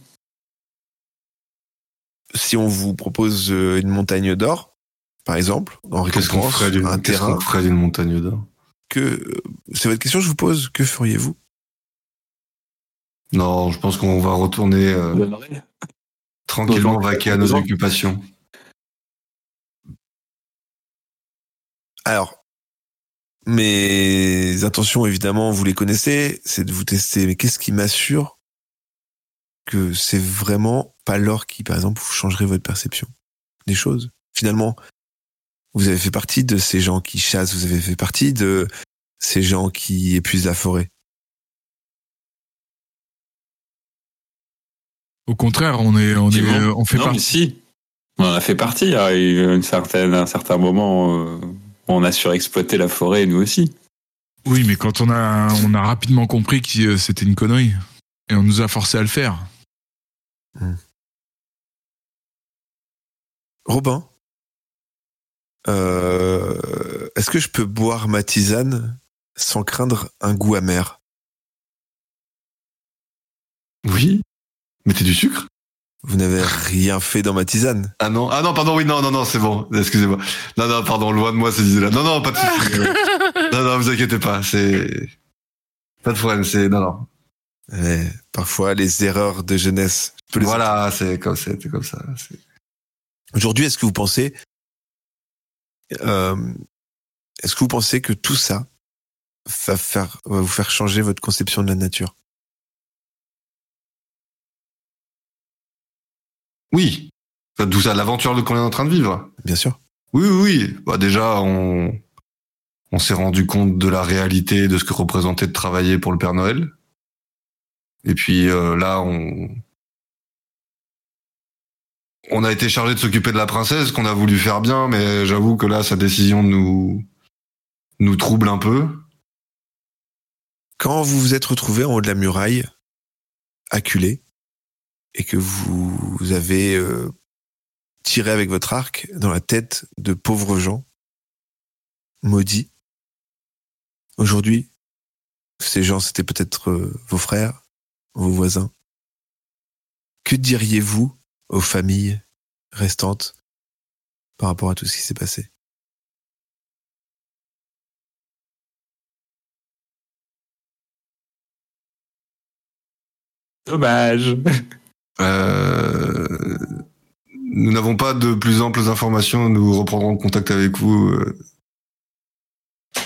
Si on vous propose euh, une montagne d'or, par exemple, en Qu'est-ce qu'on récompense, ferait d'une un qu'est-ce terrain, qu'on ferait d'une montagne d'or que euh, c'est votre question, je vous pose. Que feriez-vous? Non, je pense qu'on va retourner euh, tranquillement Bonjour. vaquer à nos Bonjour. occupations. Alors, mes intentions, évidemment, vous les connaissez, c'est de vous tester. Mais qu'est-ce qui m'assure que c'est vraiment pas l'or qui, par exemple, vous changerez votre perception des choses? Finalement, vous avez fait partie de ces gens qui chassent, vous avez fait partie de ces gens qui épuisent la forêt Au contraire, on est, on est, on fait non, mais partie. si. On en a fait partie. Il y a eu une certaine, un certain moment euh, on a surexploité la forêt, nous aussi. Oui, mais quand on a, on a rapidement compris que euh, c'était une connerie. Et on nous a forcé à le faire. Robin, euh, est-ce que je peux boire ma tisane sans craindre un goût amer? Oui. Mettez du sucre? Vous n'avez rien fait dans ma tisane. Ah non, ah non, pardon, oui, non, non, non, c'est bon. Excusez-moi. Non, non, pardon, loin de moi ces idées-là. Non, non, pas de [LAUGHS] soucis. non, non, vous inquiétez pas. C'est pas de problème. C'est non, non. Eh, parfois, les erreurs de jeunesse. je peux les Voilà, c'est comme ça, c'est comme ça. c'est- Aujourd'hui, est-ce que vous pensez, euh, est-ce que vous pensez que tout ça va faire, va vous faire changer votre conception de la nature? Oui. D'où ça, l'aventure qu'on est en train de vivre? Bien sûr. Oui, oui, oui. Bah déjà, on, on s'est rendu compte de la réalité de ce que représentait de travailler pour le Père Noël. Et puis euh, là, on, on a été chargé de s'occuper de la princesse, qu'on a voulu faire bien, mais j'avoue que là, sa décision nous, nous trouble un peu. Quand vous vous êtes retrouvé en haut de la muraille, acculé, et que vous avez euh, tiré avec votre arc dans la tête de pauvres gens maudits, aujourd'hui, ces gens, c'était peut-être euh, vos frères, vos voisins. Que diriez-vous aux familles restantes par rapport à tout ce qui s'est passé Dommage. Euh, nous n'avons pas de plus amples informations. Nous reprendrons contact avec vous euh,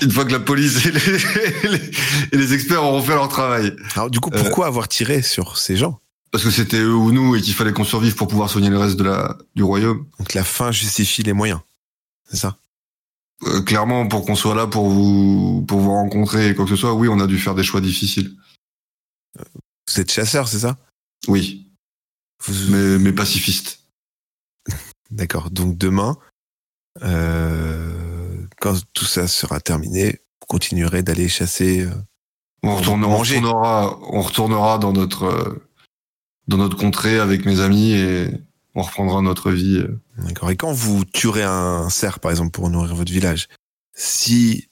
une fois que la police et les, [LAUGHS] les- et les experts auront fait leur travail. Alors du coup, Euh, pourquoi avoir tiré sur ces gens? Parce que c'était eux ou nous et qu'il fallait qu'on survive pour pouvoir soigner le reste de la, du royaume. Donc la fin justifie les moyens. C'est ça? Euh, clairement, pour qu'on soit là pour vous, pour vous rencontrer et quoi que ce soit, oui, on a dû faire des choix difficiles. Vous êtes chasseur, c'est ça? Oui, Vous- mais, mais pacifistes. [LAUGHS] D'accord. Donc demain, euh, quand tout ça sera terminé, vous continuerez d'aller chasser. euh, On retournera, on retournera, on retournera dans notre, euh, dans notre contrée avec mes amis et on reprendra notre vie. euh. D'accord. Et quand vous tuerez un cerf, par exemple, pour nourrir votre village, si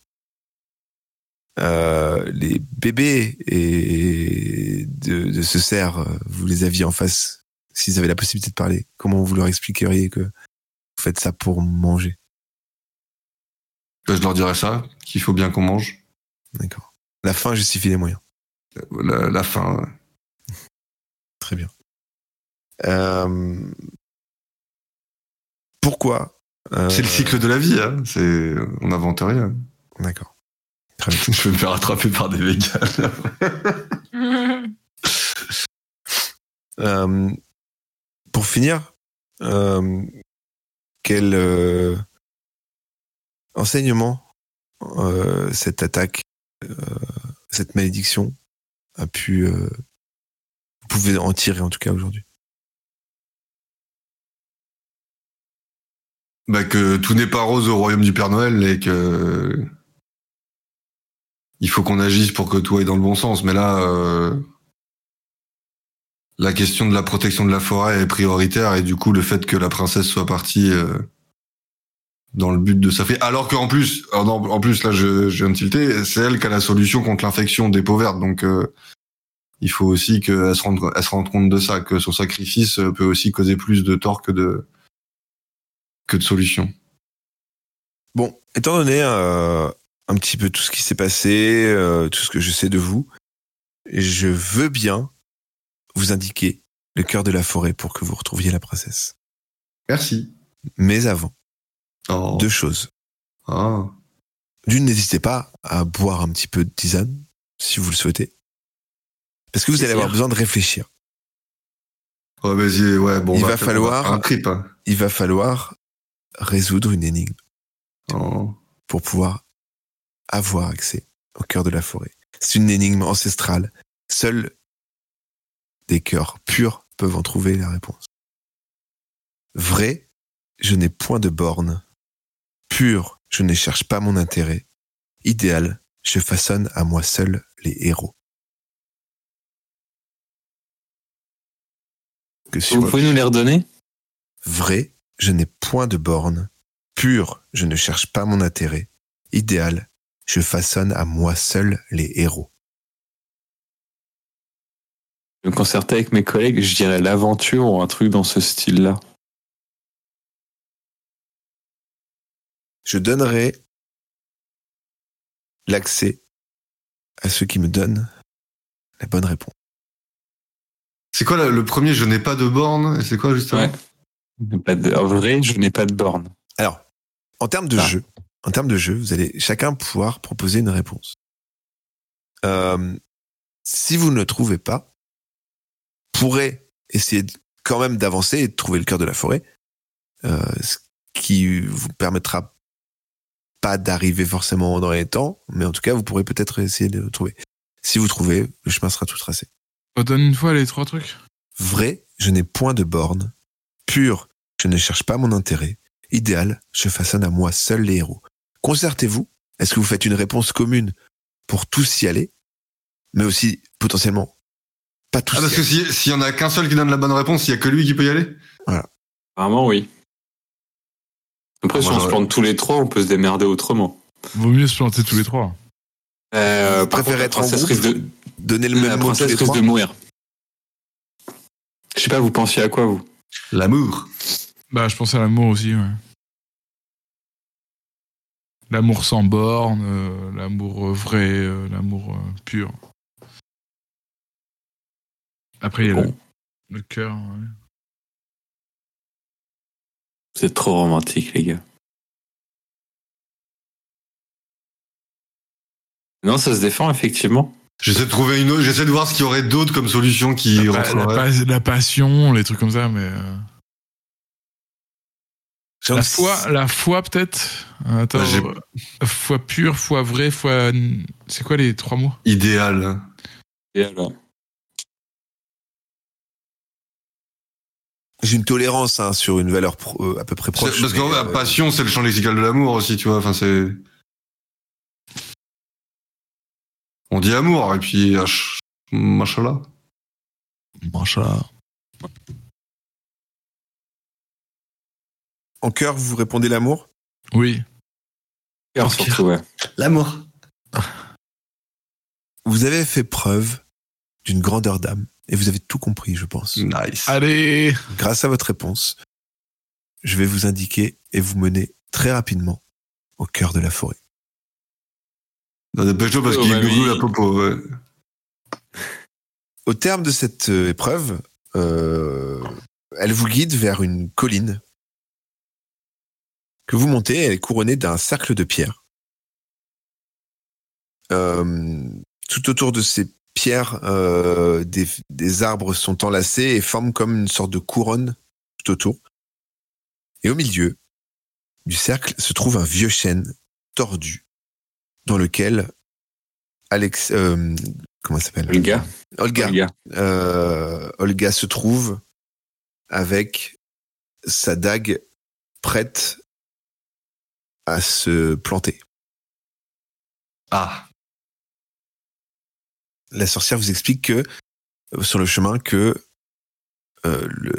euh, les bébés et de, de ce cerf, euh, vous les aviez en face, s'ils avaient la possibilité de parler, comment vous leur expliqueriez que vous faites ça pour manger? Je leur dirai ça, qu'il faut bien qu'on mange. D'accord. La fin justifie les moyens. La, la fin. Très bien. Euh, pourquoi euh, C'est le cycle de la vie, hein. C'est, on n'invente rien. D'accord. [LAUGHS] Très bien. je vais me faire attraper par des véganes. [LAUGHS] Euh, pour finir, euh, quel euh, enseignement euh, cette attaque, euh, cette malédiction a pu, euh, en tirer en tout cas aujourd'hui bah, que tout n'est pas rose au royaume du Père Noël et que il faut qu'on agisse pour que tout aille dans le bon sens. Mais là, euh, la question de la protection de la forêt est prioritaire et du coup, le fait que la princesse soit partie euh, dans le but de sa fée, alors qu'en plus, non, en plus là, je, je viens de tilter, c'est elle qui a la solution contre l'infection des peaux vertes. Donc, euh, il faut aussi qu'elle se rende, elle se rende compte de ça, que son sacrifice euh, peut aussi causer plus de tort que de que de solutions. Bon, étant donné euh, un petit peu tout ce qui s'est passé, euh, tout ce que je sais de vous, je veux bien vous indiquer le cœur de la forêt pour que vous retrouviez la princesse. Merci. Mais avant, Oh. deux choses. Ah. D'une, n'hésitez pas à boire un petit peu de tisane, si vous le souhaitez. Parce que vous allez avoir besoin de réfléchir. Ouais, vas-y, ouais, bon. Il va falloir- un trip. Hein. Il va falloir résoudre une énigme Oh. pour pouvoir avoir accès au cœur de la forêt. C'est une énigme ancestrale. Seuls des cœurs purs peuvent en trouver la réponse. Vrai, je n'ai point de borne. Pur, je ne cherche pas mon intérêt. Idéal, je façonne à moi seul les héros. Que sur Vous pouvez nous les redonner Vrai, je n'ai point de borne. Pur, je ne cherche pas mon intérêt. Idéal, je façonne à moi seul les héros. Je me concertais avec mes collègues, je dirais l'aventure ou un truc dans ce style-là. Je donnerai l'accès à ceux qui me donnent la bonne réponse. C'est quoi là, le premier Je n'ai pas de borne c'est quoi justement Ouais. Pas de... En vrai, je n'ai pas de borne. Alors, en termes de Ah. jeu, en termes de jeu, vous allez chacun pouvoir proposer une réponse. Euh, si vous ne le trouvez pas, pourrez essayer quand même d'avancer et de trouver le cœur de la forêt, euh, ce qui vous permettra pas d'arriver forcément dans les temps, mais en tout cas, vous pourrez peut-être essayer de le trouver. Si vous trouvez, le chemin sera tout tracé. Redonne une fois les trois trucs. Vrai, je n'ai point de borne. Pur, je ne cherche pas mon intérêt. Idéal, je façonne à moi seul les héros. Concertez-vous. Est-ce que vous faites une réponse commune pour tous y aller, mais aussi potentiellement pas tous Ah, y parce que aller si- s'il y en a qu'un seul qui donne la bonne réponse, il y a que lui qui peut y aller? Apparemment, oui. Après, Moi, si on se plante tous les trois, on peut se démerder autrement. Vaut mieux se planter tous les trois. Euh, contre, la être en groupe, de, Donnez le la même mot tous princesse les risque trois. de mourir. Je sais pas, vous pensiez à quoi, vous? L'amour. Bah, je pense à l'amour aussi, ouais. L'amour sans borne, euh, l'amour euh, vrai, euh, l'amour euh, pur. Après, il y a le, Bon, le cœur. ouais. vous êtes trop romantique, les gars. Non, ça se défend, effectivement. J'essaie de trouver une autre, j'essaie de voir ce qu'il y aurait d'autres comme solution qui La, la la passion, les trucs comme ça, mais. euh, La foi, la foi peut-être? Attends. Bah, euh, foi pure, foi vraie, foi. C'est quoi les trois mots? Idéal. Alors J'ai une tolérance hein, sur une valeur pro- euh, à peu près proche. Parce que la euh, passion, c'est le champ lexical de l'amour aussi, tu vois. Enfin, c'est. On dit amour, et puis. ach- Machallah. Machallah. En cœur, vous répondez l'amour? Oui. Cœur, Ok. surtout, ouais. L'amour. [LAUGHS] Vous avez fait preuve d'une grandeur d'âme et vous avez tout compris, je pense. Nice. Allez Grâce à votre réponse, je vais vous indiquer et vous mener très rapidement au cœur de la forêt. Non, Dépêche-toi parce Oh, qu'il bah nous oui. la popo, ouais. Au terme de cette euh, épreuve, euh, elle vous guide vers une colline que vous montez. Elle est couronnée d'un cercle de pierres. Euh, tout autour de ces pierres, euh, des, des arbres sont enlacés et forment comme une sorte de couronne tout autour. Et au milieu du cercle se trouve un vieux chêne tordu dans lequel Alex, euh, comment elle s'appelle? Olga. Olga. Olga. Euh, Olga se trouve avec sa dague prête à se planter. Ah. La sorcière vous explique que sur le chemin que euh, le,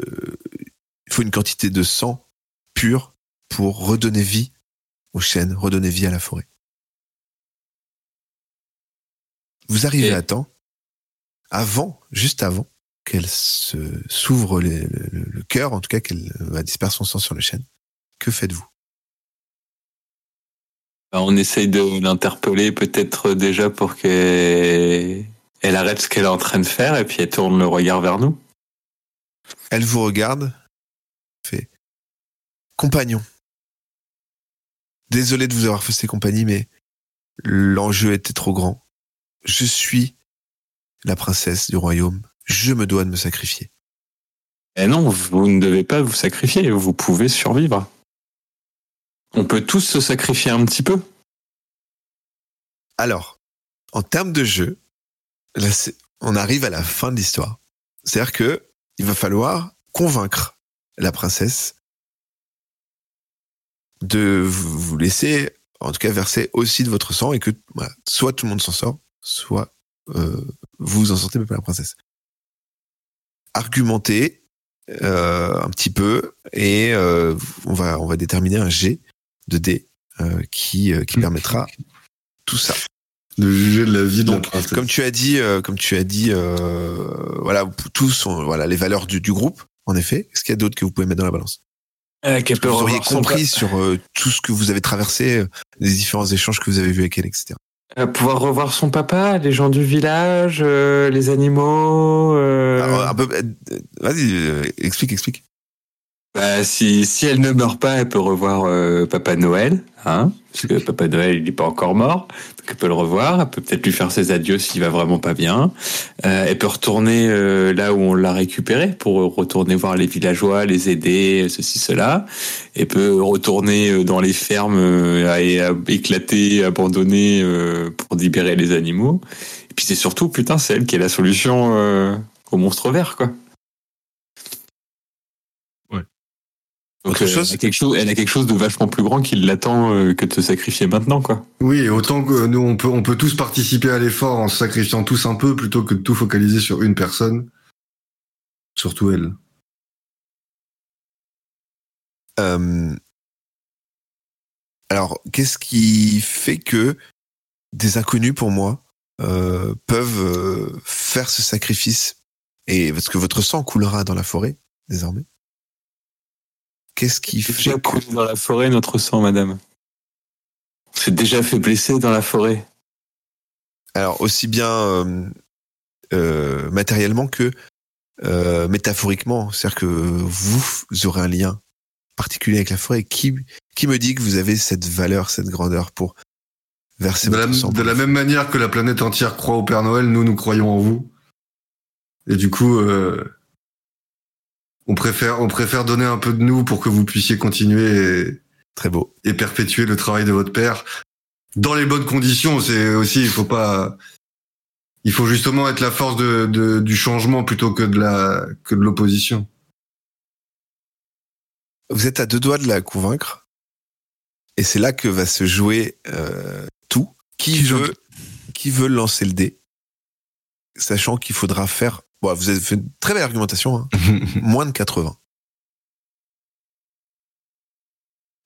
il faut une quantité de sang pur pour redonner vie aux chênes, redonner vie à la forêt. Vous arrivez Et- à temps, avant, juste avant qu'elle se s'ouvre le, cœur, en tout cas qu'elle va disperser son sang sur le chêne. Que faites-vous? Bah, on essaye de l'interpeller peut-être déjà pour qu'elle elle arrête ce qu'elle est en train de faire et puis elle tourne le regard vers nous. Elle vous regarde, fait Compagnon. Désolé de vous avoir fait ces compagnies, mais l'enjeu était trop grand. Je suis la princesse du royaume. Je me dois de me sacrifier. Eh non, vous ne devez pas vous sacrifier, vous pouvez survivre. On peut tous se sacrifier un petit peu. Alors, en termes de jeu, là, on arrive à la fin de l'histoire. C'est-à-dire que il va falloir convaincre la princesse de vous vous laisser, en tout cas, verser aussi de votre sang et que voilà, soit tout le monde s'en sort, soit euh, vous vous en sortez, mais pas la princesse. Argumentez euh, un petit peu et euh, on va on va déterminer un G de dés euh, qui euh, qui permettra tout ça. De juger de la vie de la Donc, princesse. comme tu as dit, euh, comme tu as dit, euh, voilà, tous sont voilà les valeurs du, du groupe. En effet, est-ce qu'il y a d'autres que vous pouvez mettre dans la balance? Euh, qu'elle peut Vous auriez compris sur euh, tout ce que vous avez traversé, euh, les différents échanges que vous avez vus avec elle, etc. euh, pouvoir revoir son papa, les gens du village, euh, les animaux. euh, un peu, euh, vas-y, euh, explique, explique. Bah, si, si elle ne meurt pas, elle peut revoir euh, Papa Noël, hein, parce que Papa Noël, il n'est pas encore mort, donc elle peut le revoir, elle peut peut-être lui faire ses adieux s'il va vraiment pas bien. Euh, elle peut retourner euh, là où on l'a récupéré pour retourner voir les villageois, les aider, ceci, cela. Elle peut retourner euh, dans les fermes euh, à, à éclater, abandonner euh, pour libérer les animaux. Et puis c'est surtout, putain, c'est elle qui est la solution euh, au monstre vert, quoi. Donc, Autre chose elle, a quelque chose, elle a quelque chose de vachement plus grand qui l'attend euh, que de se sacrifier maintenant, quoi. Oui, autant que nous, on peut, on peut tous participer à l'effort en se sacrifiant tous un peu plutôt que de tout focaliser sur une personne. Surtout elle. Euh, alors, qu'est-ce qui fait que des inconnus pour moi euh, peuvent euh, faire ce sacrifice? Et parce que votre sang coulera dans la forêt désormais. Qu'est-ce qui C'est fait déjà que coulé dans la forêt notre sang, madame. S'est déjà fait blesser dans la forêt. alors aussi bien euh, euh, matériellement que euh, métaphoriquement, c'est-à-dire que vous, vous aurez un lien particulier avec la forêt. Qui qui me dit que vous avez cette valeur, cette grandeur pour verser De la, votre sang de la même manière que la planète entière croit au Père Noël, nous, nous croyons en vous. Et du coup, euh, on préfère, on préfère donner un peu de nous pour que vous puissiez continuer et, Très beau. et perpétuer le travail de votre père dans les bonnes conditions. C'est aussi, il faut pas, il faut justement être la force de, de- du changement plutôt que de la, que de l'opposition. Vous êtes à deux doigts de la convaincre. Et c'est là que va se jouer euh, tout. Qui, Qui veut, qui veut lancer le dé? Sachant qu'il faudra faire... Bon, vous avez fait une très belle argumentation. hein. [LAUGHS] Moins de 80.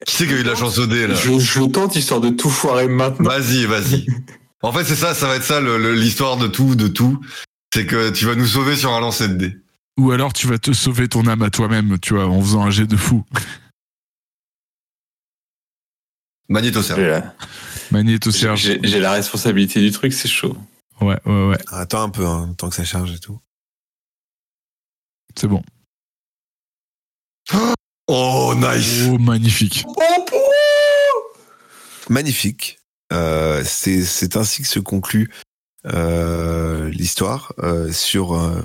Qui c'est qui a eu de la chance au dé, là? Je, je tente histoire de tout foirer maintenant. Vas-y, vas-y. [LAUGHS] En fait, c'est ça, ça va être ça, le- le- l'histoire de tout, de tout. C'est que tu vas nous sauver sur un lancer de dés. Ou alors tu vas te sauver ton âme à toi-même, tu vois, en faisant un jet de fou. [LAUGHS] Magnéto J'ai la, Magnéto Serge. j'ai- j'ai la responsabilité du truc, c'est chaud. Ouais, ouais, ouais. Attends un peu, hein, tant que ça charge et tout. C'est bon. Oh, nice! Oh, magnifique. Magnifique. Euh, c'est c'est ainsi que se conclut euh, l'histoire euh, sur euh,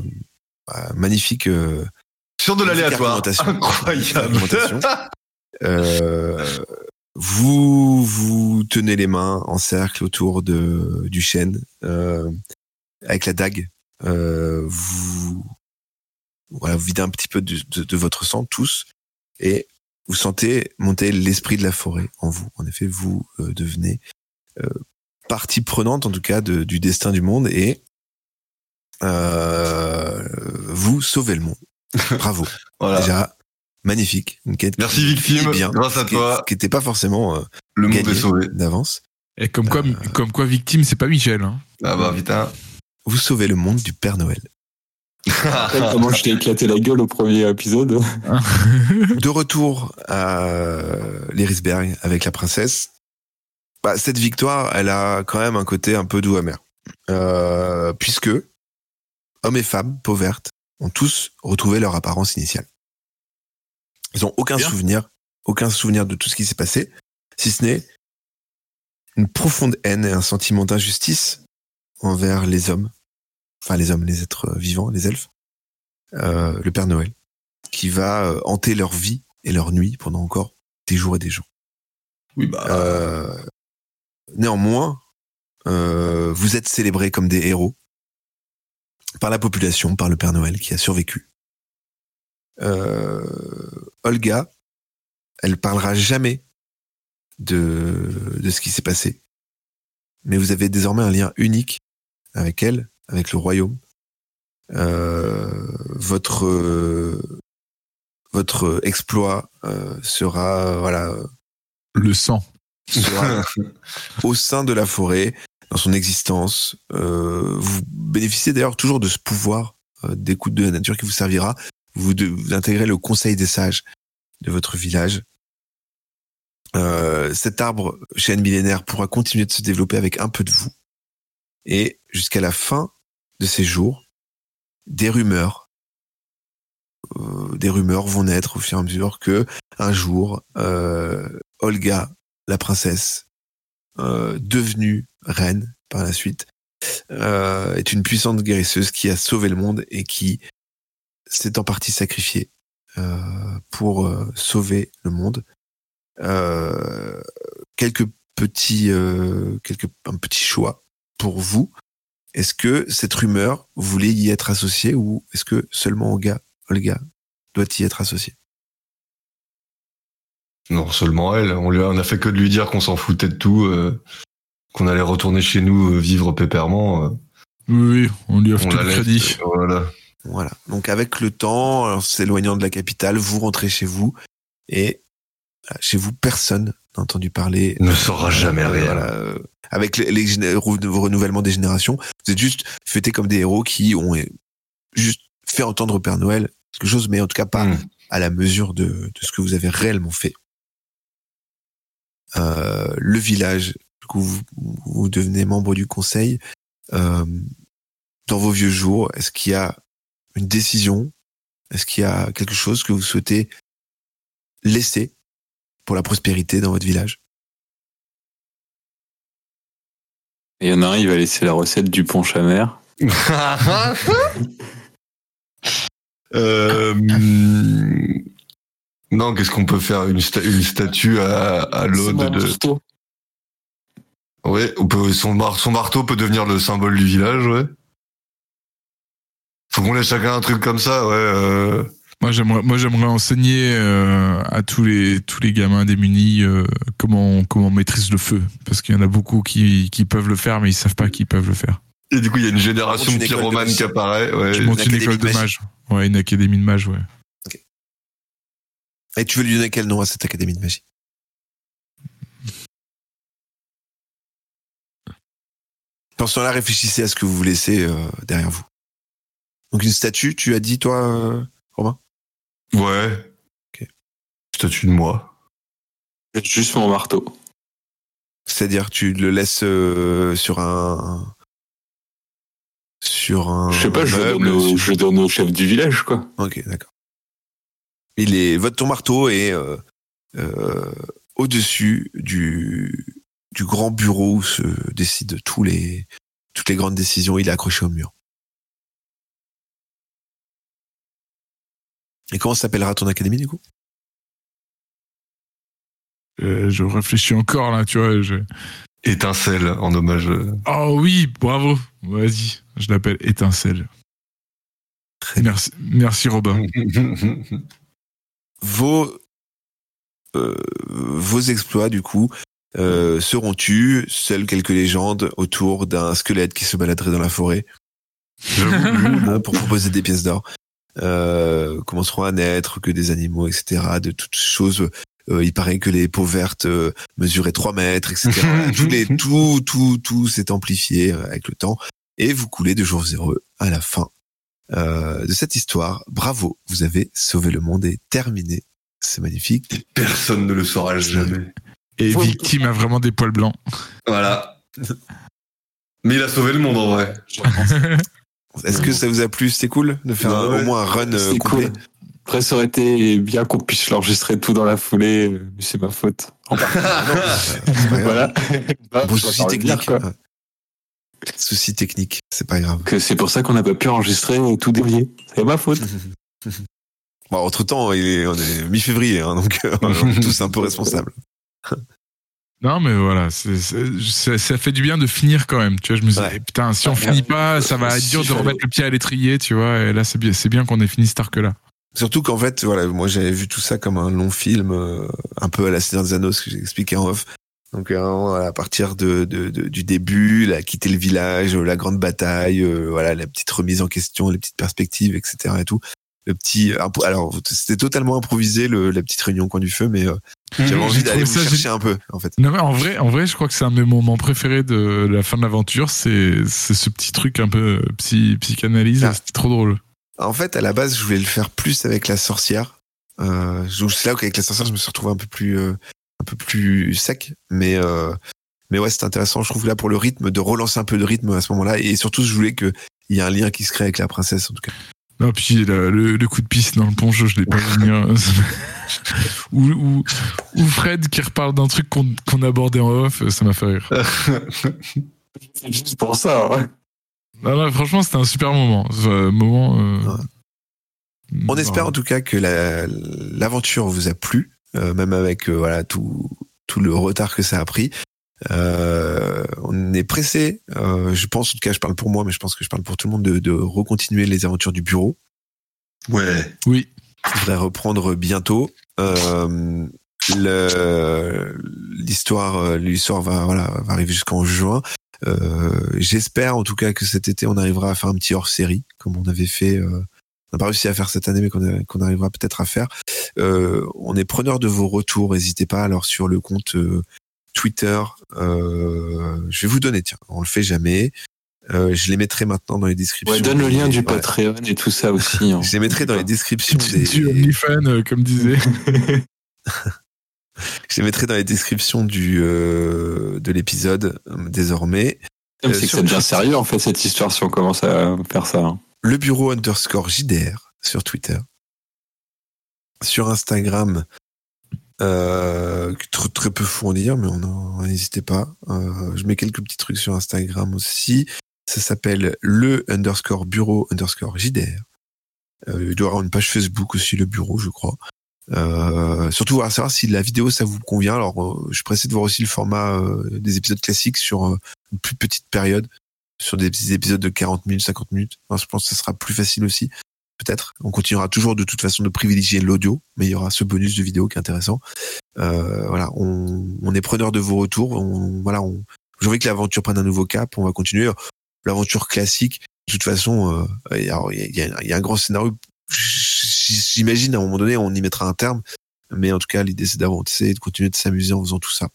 euh, magnifique euh, Sur de l'aléatoire. Incroyable. Euh, vous vous tenez les mains en cercle autour de du chêne euh, avec la dague. Euh, vous voilà, vous videz un petit peu de, de- de votre sang tous et vous sentez monter l'esprit de la forêt en vous. En effet, vous euh, devenez euh, partie prenante en tout cas de- du destin du monde et euh, vous sauvez le monde. [LAUGHS] Bravo. Voilà. Déjà, magnifique. Une quête Merci, Victime. est Grâce à toi. Ce qui n'était pas forcément euh, Le monde est sauvé. d'avance. Et comme quoi, Euh. comme quoi victime, c'est pas Michel. Hein. Ah bah, putain. Vous sauvez le monde du Père Noël. Comment je t'ai éclaté la gueule au premier épisode De retour à l'Erisberg avec la princesse, bah, cette victoire, elle a quand même un côté un peu doux amer. Euh, puisque hommes et femmes, peau verte, ont tous retrouvé leur apparence initiale. Ils ont aucun Bien. souvenir, aucun souvenir de tout ce qui s'est passé, si ce n'est une profonde haine et un sentiment d'injustice envers les hommes, enfin les hommes, les êtres vivants, les elfes, euh, le Père Noël, qui va euh, hanter leur vie et leur nuit pendant encore des jours et des jours. Oui, bah. Euh, néanmoins, euh, vous êtes célébrés comme des héros par la population, par le Père Noël qui a survécu. Euh, Olga, elle parlera jamais de, de ce qui s'est passé. Mais vous avez désormais un lien unique avec elle, avec le royaume. Euh, votre votre exploit euh, sera voilà Le sang. sera [LAUGHS] au sein de la forêt, dans son existence. Euh, vous bénéficiez d'ailleurs toujours de ce pouvoir euh, d'écoute de la nature qui vous servira. Vous, de, vous intégrez le conseil des sages de votre village. Euh, cet arbre, chaîne millénaire, pourra continuer de se développer avec un peu de vous. Et jusqu'à la fin de ces jours, des rumeurs, euh, des rumeurs vont naître au fur et à mesure que un jour, euh, Olga, la princesse, euh, devenue reine par la suite, est une puissante guérisseuse qui a sauvé le monde et qui s'est en partie sacrifiée pour sauver le monde. Quelques petits, quelques un petit choix pour vous. Est-ce que cette rumeur, vous voulez y être associé ou est-ce que seulement Olga, Olga doit y être associé? Non, seulement elle. On, lui a, on a fait que de lui dire qu'on s'en foutait de tout, euh, qu'on allait retourner chez nous euh, vivre pépèrement. euh, Oui, oui, on lui offre on tout le crédit. Voilà. Voilà. Donc avec le temps, en s'éloignant de la capitale, vous rentrez chez vous et chez vous personne entendu parler. Ne saura jamais Euh, rien. voilà, euh, avec les, les renouvellement des générations, vous êtes juste fêtés comme des héros qui ont juste fait entendre au Père Noël quelque chose, mais en tout cas pas Hmm. à la mesure de, de ce que vous avez réellement fait. Euh, le village, du coup, vous, vous devenez membre du conseil. Euh, dans vos vieux jours, est-ce qu'il y a une décision? Est-ce qu'il y a quelque chose que vous souhaitez laisser pour la prospérité dans votre village Il y en a un, il va laisser la recette du punch amer. [LAUGHS] Euh, non, qu'est-ce qu'on peut faire? Une, sta- une statue à, à l'ode de. Ouais, on peut, son, mar- son marteau peut devenir le symbole du village, ouais. Faut qu'on laisse chacun un truc comme ça, ouais. euh. Moi, j'aimerais, moi, j'aimerais enseigner euh, à tous les tous les gamins démunis euh, comment on, comment on maîtrise le feu, parce qu'il y en a beaucoup qui qui peuvent le faire, mais ils savent pas qu'ils peuvent le faire. Et du coup, il y a une génération une magie. qui apparaît, ouais. Je monte une école de mages. Ouais, une académie de mages, ouais. Et tu veux lui donner quel nom à cette académie de magie? Pendant ce temps-là, réfléchissez à ce que vous vous laissez euh, derrière vous. Donc une statue, tu as dit toi, Ouais. Ok. Statue de moi. Juste mon marteau. C'est-à-dire tu le laisses euh, sur un sur un Je sais pas, je meuble, donne, au, je donne chef du village, quoi. Ok, d'accord. Il est votre ton marteau est euh, euh, au-dessus du du grand bureau où se décident tous les toutes les grandes décisions. Il est accroché au mur. Et comment s'appellera ton académie du coup? Euh, je réfléchis encore là, tu vois. Je... Étincelle en hommage. Oh oui, bravo. Vas-y, je l'appelle Étincelle. Très bien. Merci, merci Robin. [LAUGHS] Vos euh, vos exploits du coup euh, seront tus. Seules quelques légendes autour d'un squelette qui se baladerait dans la forêt? euh, pour proposer des pièces d'or euh, commenceront à naître, que des animaux, etc. De toutes choses. Euh, il paraît que les peaux vertes euh, mesuraient 3 mètres, etc. [LAUGHS] Tous les, tout, tout, tout s'est amplifié euh, avec le temps. Et vous coulez de jours heureux à la fin euh, de cette histoire. Bravo, vous avez sauvé le monde et terminé. C'est magnifique. Personne ne le saura jamais. Et Victime a vraiment des poils blancs. Voilà. Mais il a sauvé le monde en vrai. [LAUGHS] Est-ce que ça vous a plu? C'était cool de faire un- au moins un run euh, complet cool. Après, ça aurait été bien qu'on puisse l'enregistrer tout dans la foulée, euh, mais c'est ma faute. [LAUGHS] Voilà. Bah, [LAUGHS] Bon, souci technique. quoi. Souci technique, c'est pas grave. C'est pour ça qu'on n'a pas pu enregistrer et tout dévier. C'est ma faute. [LAUGHS] Bon, entre temps, il est, on est mi-février, hein, donc euh, on est tous un peu responsables. Non, mais voilà, ça, ça fait du bien de finir quand même. Tu vois, je me dis, Ouais. putain, si on Ouais. finit pas, ça va être dur de remettre le pied à l'étrier, tu vois. Et là, c'est bien, c'est bien qu'on ait fini cet arc-là. Surtout qu'en fait, voilà, moi j'avais vu tout ça comme un long film, euh, un peu à la Seigneur des Anneaux, ce que j'ai expliqué en off. Donc euh, à partir de, de- de- du début, la quitter le village, euh, la grande bataille, euh, voilà, la petite remise en question, les petites perspectives, etc. et tout. Le petit, alors c'était totalement improvisé le, la petite réunion coin du feu, mais euh, j'avais envie d'aller trouvé vous ça chercher un peu, en fait. Non, mais en vrai, en vrai, je crois que c'est un de mes moments préférés de la fin de l'aventure. C'est, c'est ce petit truc un peu psy, psychanalyse. Ah. C'était trop drôle. En fait, à la base, je voulais le faire plus avec la sorcière. Euh, c'est là qu'avec la sorcière, je me suis retrouvé un peu plus, euh, un peu plus sec. Mais, euh, mais ouais, c'est intéressant. Je trouve là pour le rythme, de relancer un peu de rythme à ce moment-là. Et surtout, je voulais qu'il y ait un lien qui se crée avec la princesse, en tout cas. Non, puis le, le- le coup de piste dans le poncho, je l'ai pas vu [LAUGHS] ou, ou, ou Fred qui reparle d'un truc qu'on, qu'on abordait en off, ça m'a fait rire. C'est juste pour ça. ouais. Non, non, franchement, c'était un super moment. Moment. euh, On espère en tout cas que la- l'aventure vous a plu, euh, même avec euh, voilà tout, tout le retard que ça a pris. Euh, on est pressé, euh, je pense, en tout cas, je parle pour moi, mais je pense que je parle pour tout le monde, de, de recontinuer les aventures du bureau. Ouais. Oui. qui devrait reprendre bientôt. Euh, le- l'histoire, l'histoire va, voilà, va arriver jusqu'en juin. Euh, J'espère en tout cas que cet été on arrivera à faire un petit hors-série comme on avait fait. euh, on n'a pas réussi à faire cette année, mais qu'on a- qu'on arrivera peut-être à faire. Euh, on est preneur de vos retours. N'hésitez pas alors sur le compte euh, Twitter. euh, je vais vous donner. Tiens, on le fait jamais. Euh, je les mettrai maintenant dans les descriptions. Ouais, donne le lien du Ouais. Patreon et tout ça aussi. hein. [LAUGHS] Je les mettrai dans les descriptions Du, des, du OnlyFans, euh, comme disait. [LAUGHS] Je les mettrai dans les descriptions du euh, de l'épisode euh, désormais. C'est que ça devient sérieux en fait cette histoire si on commence à faire ça. hein. Le bureau underscore JDR sur Twitter. Sur Instagram, euh, très, très peu fournir, mais on n'hésitez pas. Euh, je mets quelques petits trucs sur Instagram aussi. Ça s'appelle le underscore bureau underscore JDR. Euh, il doit y avoir une page Facebook aussi, le bureau, je crois. Euh, surtout à savoir si la vidéo ça vous convient. Alors, je suis pressé de voir aussi le format des épisodes classiques sur une plus petite période, sur des petits épisodes de 40 minutes, 50 minutes. Je pense que ça sera plus facile aussi. Peut-être. On continuera toujours de toute façon de privilégier l'audio, mais il y aura ce bonus de vidéo qui est intéressant. Euh, voilà, on, on est preneur de vos retours. On, voilà, on, j'ai envie que l'aventure prenne un nouveau cap. On va continuer l'aventure classique. De toute façon, euh, il y, a, il y a- il y a un grand scénario. J'imagine à un moment donné, on y mettra un terme. Mais en tout cas, l'idée c'est d'avancer et de continuer de s'amuser en faisant tout ça.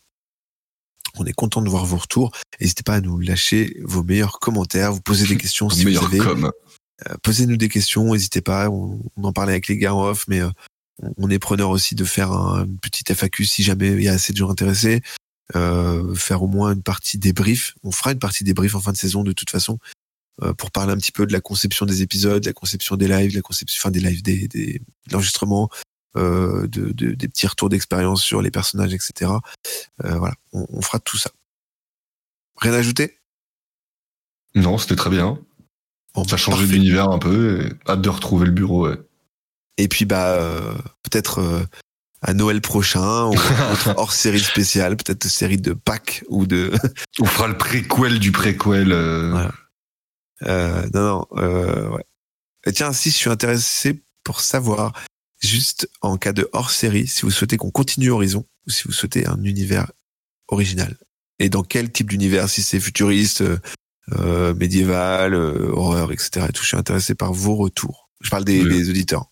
On est content de voir vos retours. N'hésitez pas à nous lâcher vos meilleurs commentaires, vous poser des [LAUGHS] questions si vous avez. com. Euh, Posez-nous des questions, n'hésitez pas. On, on en parlait avec les gars en off, mais euh, on- est preneur aussi de faire un, une petite FAQ si jamais il y a assez de gens intéressés. Euh, faire au moins une partie débrief. On fera une partie débrief en fin de saison de toute façon euh, pour parler un petit peu de la conception des épisodes, de la conception des lives, la conception, enfin des lives, des, des de l'enregistrement, euh, de, de- des petits retours d'expérience sur les personnages, etc. Euh, voilà, on, on fera tout ça. Rien à ajouter? Non, c'était très bien. Bon, Ça a changé d'univers un peu. Et hâte de retrouver le bureau. Ouais. Et puis bah euh, peut-être euh, à Noël prochain ou [LAUGHS] autre hors série spéciale, peut-être série de Pâques ou de [LAUGHS] On fera le préquel du préquel. euh, Ouais. euh, non non euh, ouais. Et tiens si je suis intéressé pour savoir juste en cas de hors série si vous souhaitez qu'on continue Horizon ou si vous souhaitez un univers original et dans quel type d'univers si c'est futuriste euh, euh, médiéval euh, horreur etc et tout. Je suis intéressé par vos retours. Je parle des, auditeurs.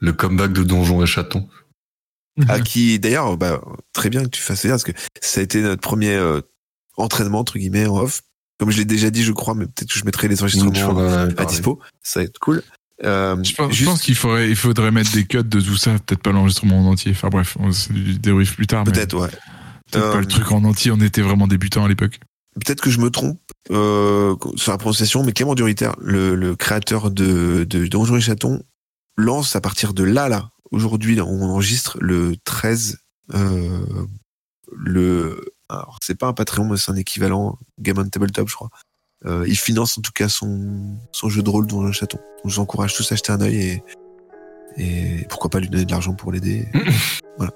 Le comeback de Donjons et Chatons. à qui d'ailleurs bah, très bien que tu fasses ça parce que ça a été notre premier euh, entraînement entre guillemets en off. Comme je l'ai déjà dit je crois mais peut-être que je mettrai les enregistrements avait à dispo. Ça va être cool. Euh, Je pense, je juste- pense qu'il faudrait, il faudrait mettre des cuts de tout ça, peut-être pas l'enregistrement en entier. Enfin bref, on- du débrief plus tard. mais peut-être ouais. Peut-être Euh, pas le truc en entier, on était vraiment débutants à l'époque. Peut-être que je me trompe euh, sur la prononciation mais Clément Duriter le, le créateur de, de Donjons et Chatons lance à partir de là là aujourd'hui on enregistre le 13 euh, le alors c'est pas un Patreon mais c'est un équivalent Game on Tabletop je crois. Euh, il finance en tout cas son, son jeu de rôle Donjons et Chatons. Donc je vous encourage tous à jeter un œil et, et pourquoi pas lui donner de l'argent pour l'aider. [LAUGHS] Voilà.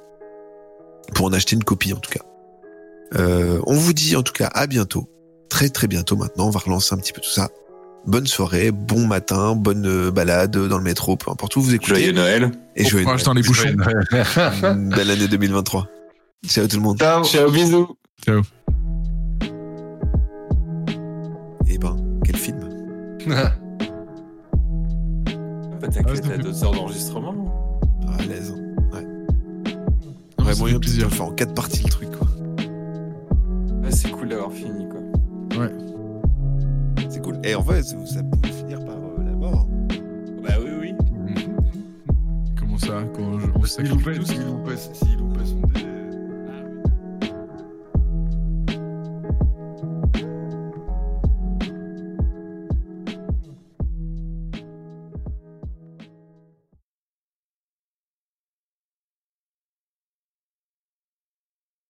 Pour en acheter une copie en tout cas Euh, on vous dit en tout cas à bientôt. Très très bientôt maintenant. On va relancer un petit peu tout ça. Bonne soirée, bon matin, bonne euh, balade dans le métro, peu importe où vous écoutez. Joyeux Noël. Et joyeux courage dans les bouchons. Noël. [LAUGHS] Belle année 2023. Ciao tout le monde. Ciao. Ciao, bisous. Eh ben, quel film [LAUGHS] Bah, Ah, t'inquiète, ça t'as fait- deux heures d'enregistrement. Ah, à l'aise. hein. Ouais. Ouais, moyen fait de le faire en quatre parties le truc, quoi. Ouais, c'est cool d'avoir fini, quoi. C'est cool. Et en fait, ça pouvait finir par euh, la mort. Bah oui, oui. Comment ça? Quand je- on se S'il s'il loupait son dé,